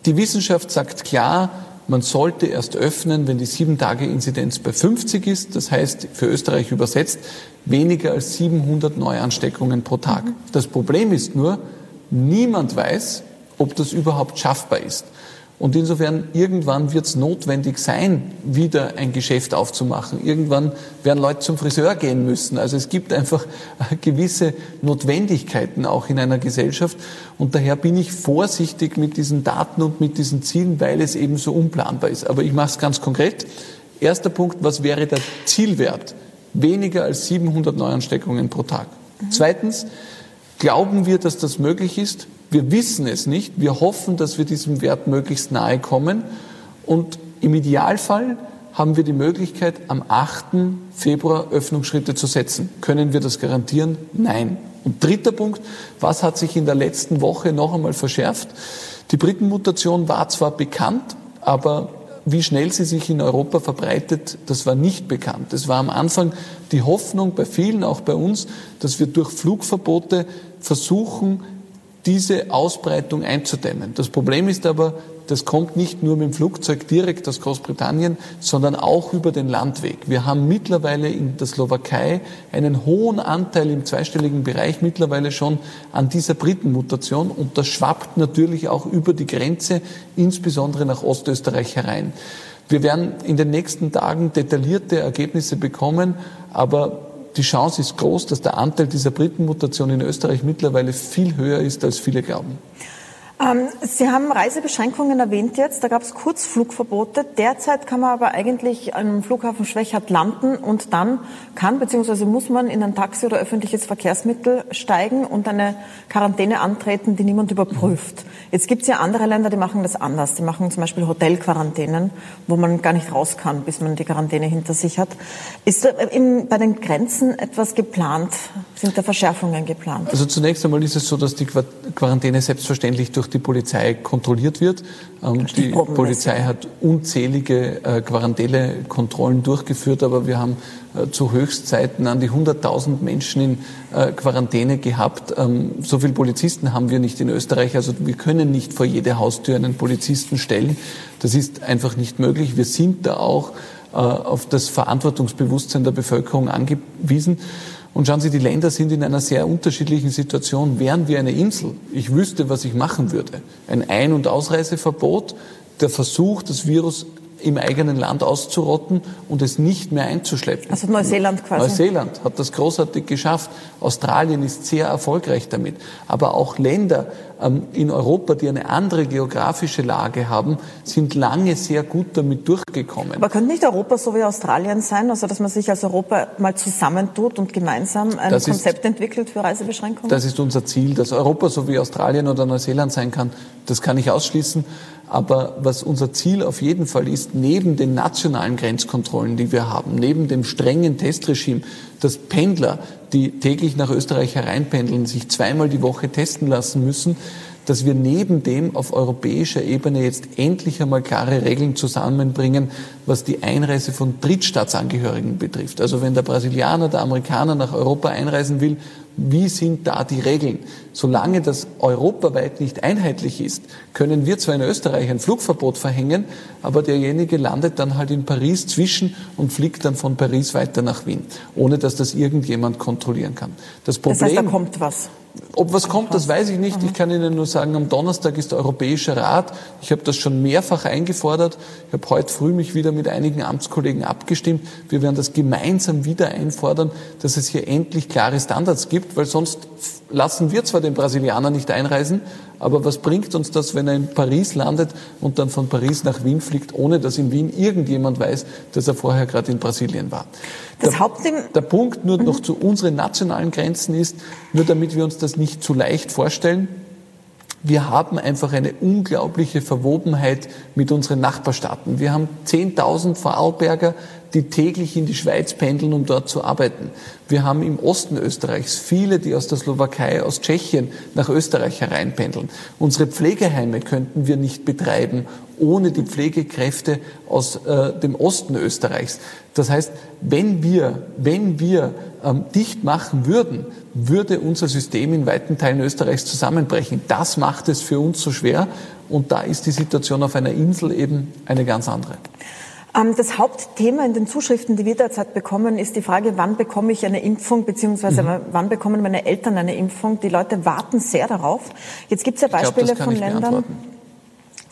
die Wissenschaft sagt klar, man sollte erst öffnen, wenn die Sieben-Tage-Inzidenz bei 50 ist. Das heißt, für Österreich übersetzt, weniger als 700 Neuansteckungen pro Tag. Mhm. Das Problem ist nur, niemand weiß, ob das überhaupt schaffbar ist. Und insofern, irgendwann wird es notwendig sein, wieder ein Geschäft aufzumachen. Irgendwann werden Leute zum Friseur gehen müssen. Also es gibt einfach [LAUGHS] gewisse Notwendigkeiten auch in einer Gesellschaft. Und daher bin ich vorsichtig mit diesen Daten und mit diesen Zielen, weil es eben so unplanbar ist. Aber ich mache es ganz konkret. Erster Punkt, was wäre der Zielwert? Weniger als 700 Neuansteckungen pro Tag. Mhm. Zweitens, glauben wir, dass das möglich ist? Wir wissen es nicht. Wir hoffen, dass wir diesem Wert möglichst nahe kommen. Und im Idealfall haben wir die Möglichkeit, am 8. Februar Öffnungsschritte zu setzen. Können wir das garantieren? Nein. Und dritter Punkt, was hat sich in der letzten Woche noch einmal verschärft? Die Britenmutation war zwar bekannt, aber wie schnell sie sich in Europa verbreitet, das war nicht bekannt. Es war am Anfang die Hoffnung bei vielen, auch bei uns, dass wir durch Flugverbote versuchen, diese Ausbreitung einzudämmen. Das Problem ist aber, das kommt nicht nur mit dem Flugzeug direkt aus Großbritannien, sondern auch über den Landweg. Wir haben mittlerweile in der Slowakei einen hohen Anteil im zweistelligen Bereich mittlerweile schon an dieser Britenmutation und das schwappt natürlich auch über die Grenze, insbesondere nach Ostösterreich herein. Wir werden in den nächsten Tagen detaillierte Ergebnisse bekommen, aber die Chance ist groß, dass der Anteil dieser Britenmutation in Österreich mittlerweile viel höher ist, als viele glauben. Ähm, Sie haben Reisebeschränkungen erwähnt jetzt. Da gab es Kurzflugverbote. Derzeit kann man aber eigentlich am Flughafen Schwächert landen und dann kann bzw. muss man in ein Taxi oder öffentliches Verkehrsmittel steigen und eine Quarantäne antreten, die niemand überprüft. Jetzt gibt es ja andere Länder, die machen das anders. Die machen zum Beispiel Hotelquarantänen, wo man gar nicht raus kann, bis man die Quarantäne hinter sich hat. Ist da bei den Grenzen etwas geplant? Sind da Verschärfungen geplant? Also zunächst einmal ist es so, dass die Quarantäne selbstverständlich durch die Polizei kontrolliert wird. Ähm, die Polizei hat unzählige äh, Quarantänekontrollen durchgeführt, aber wir haben äh, zu Höchstzeiten an die 100.000 Menschen in äh, Quarantäne gehabt. Ähm, so viele Polizisten haben wir nicht in Österreich, also wir können nicht vor jede Haustür einen Polizisten stellen. Das ist einfach nicht möglich. Wir sind da auch auf das Verantwortungsbewusstsein der Bevölkerung angewiesen. Und schauen Sie, die Länder sind in einer sehr unterschiedlichen Situation. Wären wir eine Insel, ich wüsste, was ich machen würde. Ein Ein- und Ausreiseverbot, der Versuch, das Virus im eigenen Land auszurotten und es nicht mehr einzuschleppen. Also Neuseeland quasi. Neuseeland hat das großartig geschafft. Australien ist sehr erfolgreich damit. Aber auch Länder in Europa, die eine andere geografische Lage haben, sind lange sehr gut damit durchgekommen. Aber könnte nicht Europa so wie Australien sein, also dass man sich als Europa mal zusammentut und gemeinsam ein das Konzept ist, entwickelt für Reisebeschränkungen? Das ist unser Ziel, dass Europa so wie Australien oder Neuseeland sein kann. Das kann ich ausschließen. Aber was unser Ziel auf jeden Fall ist, neben den nationalen Grenzkontrollen, die wir haben, neben dem strengen Testregime, dass Pendler, die täglich nach Österreich hereinpendeln, sich zweimal die Woche testen lassen müssen, dass wir neben dem auf europäischer Ebene jetzt endlich einmal klare Regeln zusammenbringen, was die Einreise von Drittstaatsangehörigen betrifft. Also wenn der Brasilianer, der Amerikaner nach Europa einreisen will, wie sind da die Regeln? Solange das europaweit nicht einheitlich ist, können wir zwar in Österreich ein Flugverbot verhängen, aber derjenige landet dann halt in Paris zwischen und fliegt dann von Paris weiter nach Wien, ohne dass das irgendjemand kontrollieren kann. Das, Problem, das heißt, da kommt was. Ob was kommt, das weiß ich nicht. Ich kann Ihnen nur sagen, am Donnerstag ist der Europäische Rat. Ich habe das schon mehrfach eingefordert. Ich habe heute früh mich wieder mit einigen Amtskollegen abgestimmt. Wir werden das gemeinsam wieder einfordern, dass es hier endlich klare Standards gibt, weil sonst lassen wir zwar den Brasilianer nicht einreisen, aber was bringt uns das, wenn er in Paris landet und dann von Paris nach Wien fliegt, ohne dass in Wien irgendjemand weiß, dass er vorher gerade in Brasilien war? Das der, Hauptding der Punkt nur noch zu unseren nationalen Grenzen ist, nur damit wir uns das nicht zu leicht vorstellen, wir haben einfach eine unglaubliche Verwobenheit mit unseren Nachbarstaaten. Wir haben 10.000 Vorarlberger, die täglich in die Schweiz pendeln, um dort zu arbeiten. Wir haben im Osten Österreichs viele, die aus der Slowakei, aus Tschechien nach Österreich hereinpendeln. Unsere Pflegeheime könnten wir nicht betreiben ohne die Pflegekräfte aus äh, dem Osten Österreichs. Das heißt, wenn wir, wenn wir ähm, dicht machen würden, würde unser System in weiten Teilen Österreichs zusammenbrechen. Das macht es für uns so schwer und da ist die Situation auf einer Insel eben eine ganz andere. Ähm, das Hauptthema in den Zuschriften, die wir derzeit bekommen, ist die Frage, wann bekomme ich eine Impfung, beziehungsweise mhm. wann bekommen meine Eltern eine Impfung. Die Leute warten sehr darauf. Jetzt gibt es ja Beispiele glaub, von Ländern.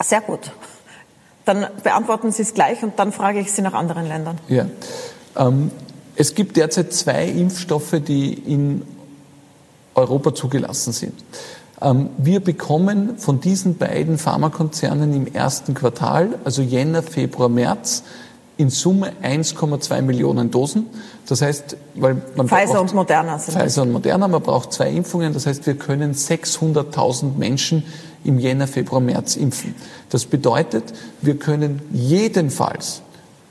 Sehr gut. Dann beantworten Sie es gleich und dann frage ich Sie nach anderen Ländern. Ja. Ähm, es gibt derzeit zwei Impfstoffe, die in Europa zugelassen sind. Ähm, wir bekommen von diesen beiden Pharmakonzernen im ersten Quartal, also Jänner, Februar, März, in Summe 1,2 Millionen Dosen. Das heißt, weil man Pfizer und Moderna sind Pfizer und Moderna, man braucht zwei Impfungen. Das heißt, wir können 600.000 Menschen im Jänner, Februar, März impfen. Das bedeutet, wir können jedenfalls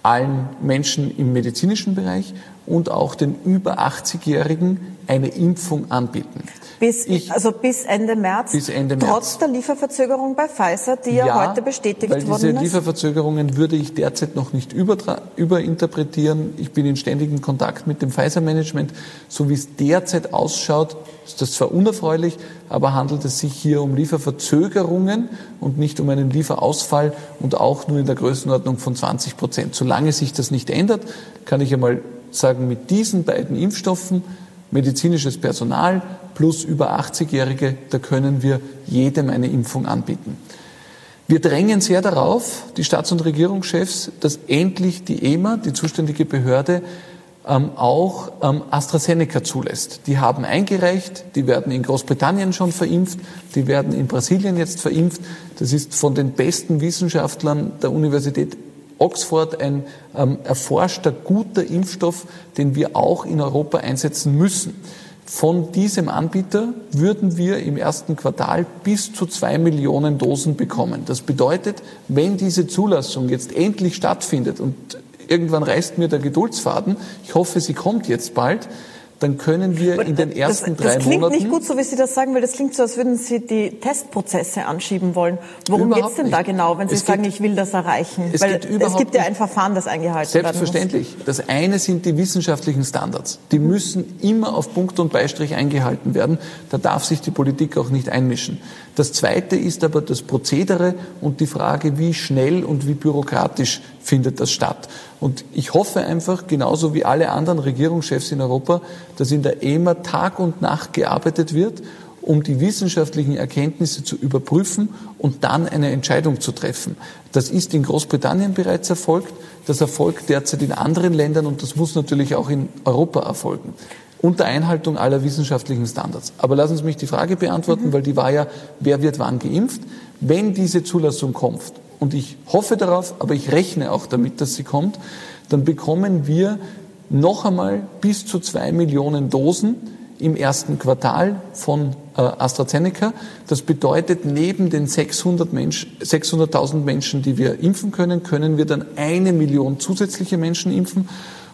allen Menschen im medizinischen Bereich und auch den über 80-Jährigen eine Impfung anbieten. Bis, ich, also bis Ende März. Bis Ende März. Trotz der Lieferverzögerung bei Pfizer, die ja, ja heute bestätigt weil worden diese ist. Lieferverzögerungen würde ich derzeit noch nicht überinterpretieren. Ich bin in ständigem Kontakt mit dem Pfizer-Management. So wie es derzeit ausschaut, ist das zwar unerfreulich, aber handelt es sich hier um Lieferverzögerungen und nicht um einen Lieferausfall und auch nur in der Größenordnung von 20 Prozent. Solange sich das nicht ändert, kann ich einmal sagen, mit diesen beiden Impfstoffen medizinisches Personal plus über 80-Jährige, da können wir jedem eine Impfung anbieten. Wir drängen sehr darauf, die Staats- und Regierungschefs, dass endlich die EMA, die zuständige Behörde, ähm, auch ähm, AstraZeneca zulässt. Die haben eingereicht, die werden in Großbritannien schon verimpft, die werden in Brasilien jetzt verimpft. Das ist von den besten Wissenschaftlern der Universität Oxford ein ähm, erforschter, guter Impfstoff, den wir auch in Europa einsetzen müssen. Von diesem Anbieter würden wir im ersten Quartal bis zu zwei Millionen Dosen bekommen. Das bedeutet, wenn diese Zulassung jetzt endlich stattfindet und irgendwann reißt mir der Geduldsfaden, ich hoffe, sie kommt jetzt bald, dann können wir in den ersten das, das drei Monaten. Das klingt nicht gut, so wie Sie das sagen, weil das klingt so, als würden Sie die Testprozesse anschieben wollen. Worum geht es denn da genau, wenn Sie es sagen, geht, ich will das erreichen? Es, weil es gibt ja ein Verfahren, das eingehalten werden muss. Selbstverständlich. Das eine sind die wissenschaftlichen Standards. Die müssen immer auf Punkt und Beistrich eingehalten werden. Da darf sich die Politik auch nicht einmischen. Das zweite ist aber das Prozedere und die Frage, wie schnell und wie bürokratisch findet das statt. Und ich hoffe einfach, genauso wie alle anderen Regierungschefs in Europa, dass in der EMA Tag und Nacht gearbeitet wird, um die wissenschaftlichen Erkenntnisse zu überprüfen und dann eine Entscheidung zu treffen. Das ist in Großbritannien bereits erfolgt, das erfolgt derzeit in anderen Ländern und das muss natürlich auch in Europa erfolgen unter Einhaltung aller wissenschaftlichen Standards. Aber lassen Sie mich die Frage beantworten, mhm. weil die war ja, wer wird wann geimpft? Wenn diese Zulassung kommt, und ich hoffe darauf, aber ich rechne auch damit, dass sie kommt, dann bekommen wir noch einmal bis zu zwei Millionen Dosen im ersten Quartal von äh, AstraZeneca. Das bedeutet, neben den 600.000 Mensch, 600 Menschen, die wir impfen können, können wir dann eine Million zusätzliche Menschen impfen.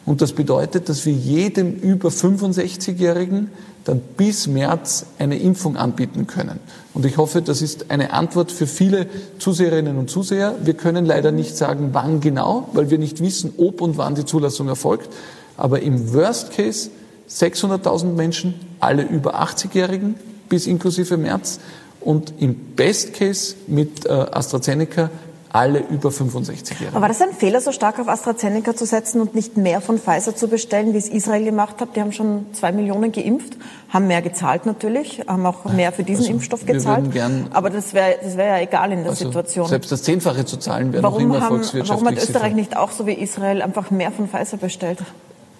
Und das bedeutet, dass wir jedem über 65-Jährigen dann bis März eine Impfung anbieten können. Und ich hoffe, das ist eine Antwort für viele Zuseherinnen und Zuseher. Wir können leider nicht sagen, wann genau, weil wir nicht wissen, ob und wann die Zulassung erfolgt. Aber im Worst Case 600.000 Menschen, alle über 80-Jährigen bis inklusive März. Und im Best Case mit äh, AstraZeneca alle über 65 Jahre. Aber war das ein Fehler, so stark auf AstraZeneca zu setzen und nicht mehr von Pfizer zu bestellen, wie es Israel gemacht hat? Die haben schon zwei Millionen geimpft, haben mehr gezahlt natürlich, haben auch mehr für diesen also, Impfstoff gezahlt. Gern, Aber das wäre das wär ja egal in der also Situation. Selbst das Zehnfache zu zahlen wäre noch immer haben, volkswirtschaftlich Warum hat Österreich nicht auch so wie Israel einfach mehr von Pfizer bestellt?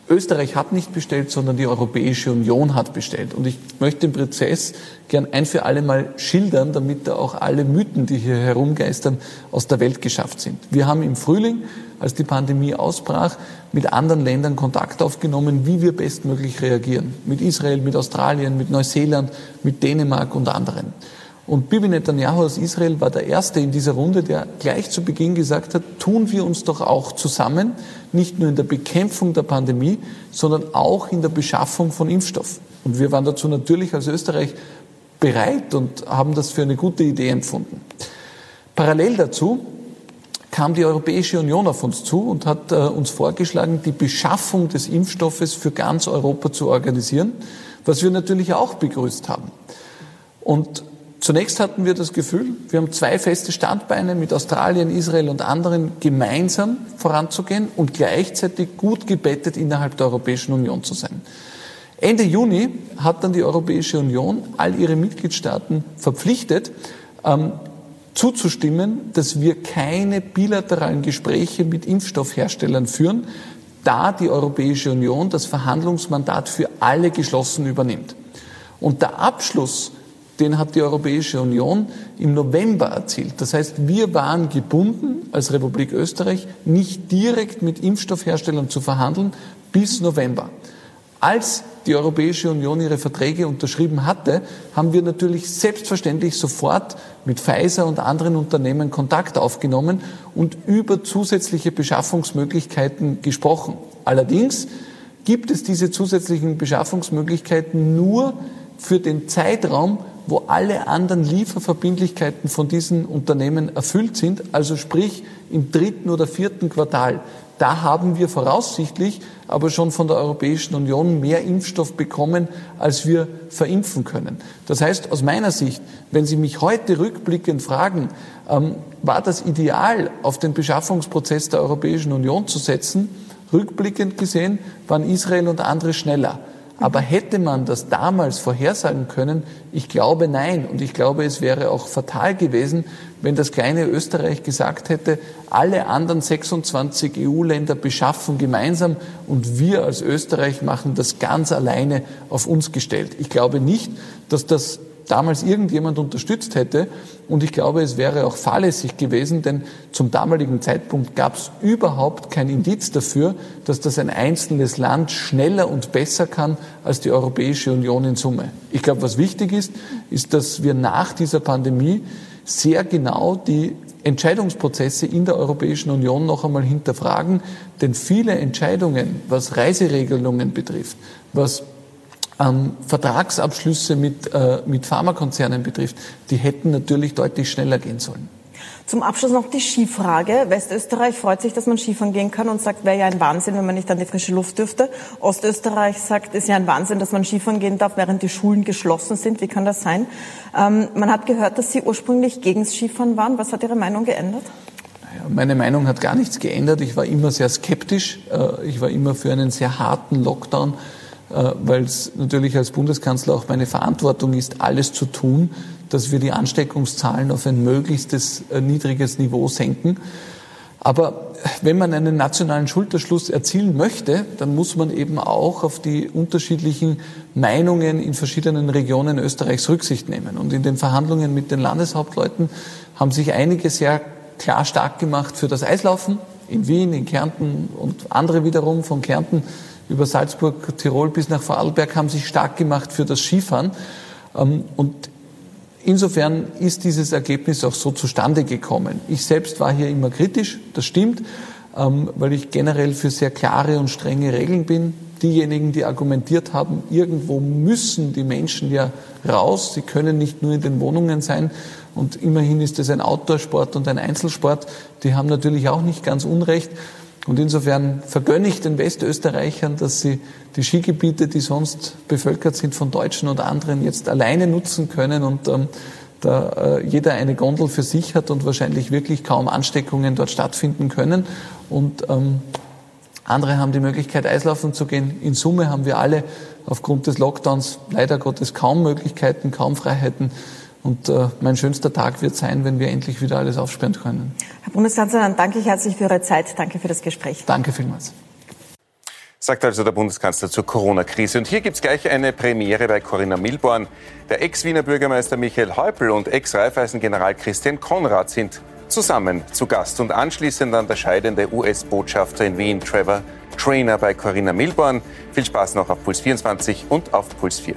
Österreich hat nicht bestellt, sondern die Europäische Union hat bestellt. Und ich möchte den Prozess gern ein für alle Mal schildern, damit da auch alle Mythen, die hier herumgeistern, aus der Welt geschafft sind. Wir haben im Frühling, als die Pandemie ausbrach, mit anderen Ländern Kontakt aufgenommen, wie wir bestmöglich reagieren. Mit Israel, mit Australien, mit Neuseeland, mit Dänemark und anderen. Und Bibi Netanyahu aus Israel war der Erste in dieser Runde, der gleich zu Beginn gesagt hat, tun wir uns doch auch zusammen, nicht nur in der Bekämpfung der Pandemie, sondern auch in der Beschaffung von Impfstoff. Und wir waren dazu natürlich als Österreich bereit und haben das für eine gute Idee empfunden. Parallel dazu kam die Europäische Union auf uns zu und hat äh, uns vorgeschlagen, die Beschaffung des Impfstoffes für ganz Europa zu organisieren, was wir natürlich auch begrüßt haben. Und Zunächst hatten wir das Gefühl, wir haben zwei feste Standbeine mit Australien, Israel und anderen gemeinsam voranzugehen und gleichzeitig gut gebettet innerhalb der Europäischen Union zu sein. Ende Juni hat dann die Europäische Union all ihre Mitgliedstaaten verpflichtet, ähm, zuzustimmen, dass wir keine bilateralen Gespräche mit Impfstoffherstellern führen, da die Europäische Union das Verhandlungsmandat für alle geschlossen übernimmt. Und der Abschluss den hat die Europäische Union im November erzielt. Das heißt, wir waren gebunden als Republik Österreich, nicht direkt mit Impfstoffherstellern zu verhandeln, bis November. Als die Europäische Union ihre Verträge unterschrieben hatte, haben wir natürlich selbstverständlich sofort mit Pfizer und anderen Unternehmen Kontakt aufgenommen und über zusätzliche Beschaffungsmöglichkeiten gesprochen. Allerdings gibt es diese zusätzlichen Beschaffungsmöglichkeiten nur für den Zeitraum, wo alle anderen Lieferverbindlichkeiten von diesen Unternehmen erfüllt sind, also sprich im dritten oder vierten Quartal. Da haben wir voraussichtlich aber schon von der Europäischen Union mehr Impfstoff bekommen, als wir verimpfen können. Das heißt, aus meiner Sicht, wenn Sie mich heute rückblickend fragen, ähm, war das ideal, auf den Beschaffungsprozess der Europäischen Union zu setzen, rückblickend gesehen waren Israel und andere schneller. Aber hätte man das damals vorhersagen können? Ich glaube nein. Und ich glaube, es wäre auch fatal gewesen, wenn das kleine Österreich gesagt hätte, alle anderen 26 EU-Länder beschaffen gemeinsam und wir als Österreich machen das ganz alleine auf uns gestellt. Ich glaube nicht, dass das damals irgendjemand unterstützt hätte. Und ich glaube, es wäre auch fahrlässig gewesen, denn zum damaligen Zeitpunkt gab es überhaupt kein Indiz dafür, dass das ein einzelnes Land schneller und besser kann als die Europäische Union in Summe. Ich glaube, was wichtig ist, ist, dass wir nach dieser Pandemie sehr genau die Entscheidungsprozesse in der Europäischen Union noch einmal hinterfragen, denn viele Entscheidungen, was Reiseregelungen betrifft, was ähm, Vertragsabschlüsse mit, äh, mit Pharmakonzernen betrifft, die hätten natürlich deutlich schneller gehen sollen. Zum Abschluss noch die Skifrage. Westösterreich freut sich, dass man Skifahren gehen kann und sagt, wäre ja ein Wahnsinn, wenn man nicht an die frische Luft dürfte. Ostösterreich sagt, ist ja ein Wahnsinn, dass man Skifahren gehen darf, während die Schulen geschlossen sind. Wie kann das sein? Ähm, man hat gehört, dass Sie ursprünglich gegen das Skifahren waren. Was hat Ihre Meinung geändert? Meine Meinung hat gar nichts geändert. Ich war immer sehr skeptisch. Äh, ich war immer für einen sehr harten Lockdown. Äh, weil es natürlich als Bundeskanzler auch meine Verantwortung ist, alles zu tun, dass wir die Ansteckungszahlen auf ein möglichstes äh, niedriges Niveau senken. Aber wenn man einen nationalen Schulterschluss erzielen möchte, dann muss man eben auch auf die unterschiedlichen Meinungen in verschiedenen Regionen Österreichs Rücksicht nehmen. Und in den Verhandlungen mit den Landeshauptleuten haben sich einige sehr klar stark gemacht für das Eislaufen in Wien, in Kärnten und andere wiederum von Kärnten über Salzburg, Tirol bis nach Vorarlberg haben sich stark gemacht für das Skifahren. Ähm, und insofern ist dieses Ergebnis auch so zustande gekommen. Ich selbst war hier immer kritisch, das stimmt, ähm, weil ich generell für sehr klare und strenge Regeln bin. Diejenigen, die argumentiert haben, irgendwo müssen die Menschen ja raus, sie können nicht nur in den Wohnungen sein. Und immerhin ist es ein Outdoor-Sport und ein Einzelsport. Die haben natürlich auch nicht ganz Unrecht. Und insofern vergönne ich den Westösterreichern, dass sie die Skigebiete, die sonst bevölkert sind von Deutschen und anderen, jetzt alleine nutzen können und ähm, da äh, jeder eine Gondel für sich hat und wahrscheinlich wirklich kaum Ansteckungen dort stattfinden können. Und ähm, andere haben die Möglichkeit, Eislaufen zu gehen. In Summe haben wir alle aufgrund des Lockdowns leider Gottes kaum Möglichkeiten, kaum Freiheiten. Und äh, mein schönster Tag wird sein, wenn wir endlich wieder alles aufsperren können. Herr Bundeskanzler, dann danke ich herzlich für Ihre Zeit. Danke für das Gespräch. Danke vielmals. Sagt also der Bundeskanzler zur Corona-Krise. Und hier gibt es gleich eine Premiere bei Corinna Milborn. Der Ex-Wiener Bürgermeister Michael Häupl und Ex-Raiffeisen-General Christian Konrad sind zusammen zu Gast. Und anschließend dann der scheidende US-Botschafter in Wien, Trevor Trainer bei Corinna Milborn. Viel Spaß noch auf Puls 24 und auf Puls 4.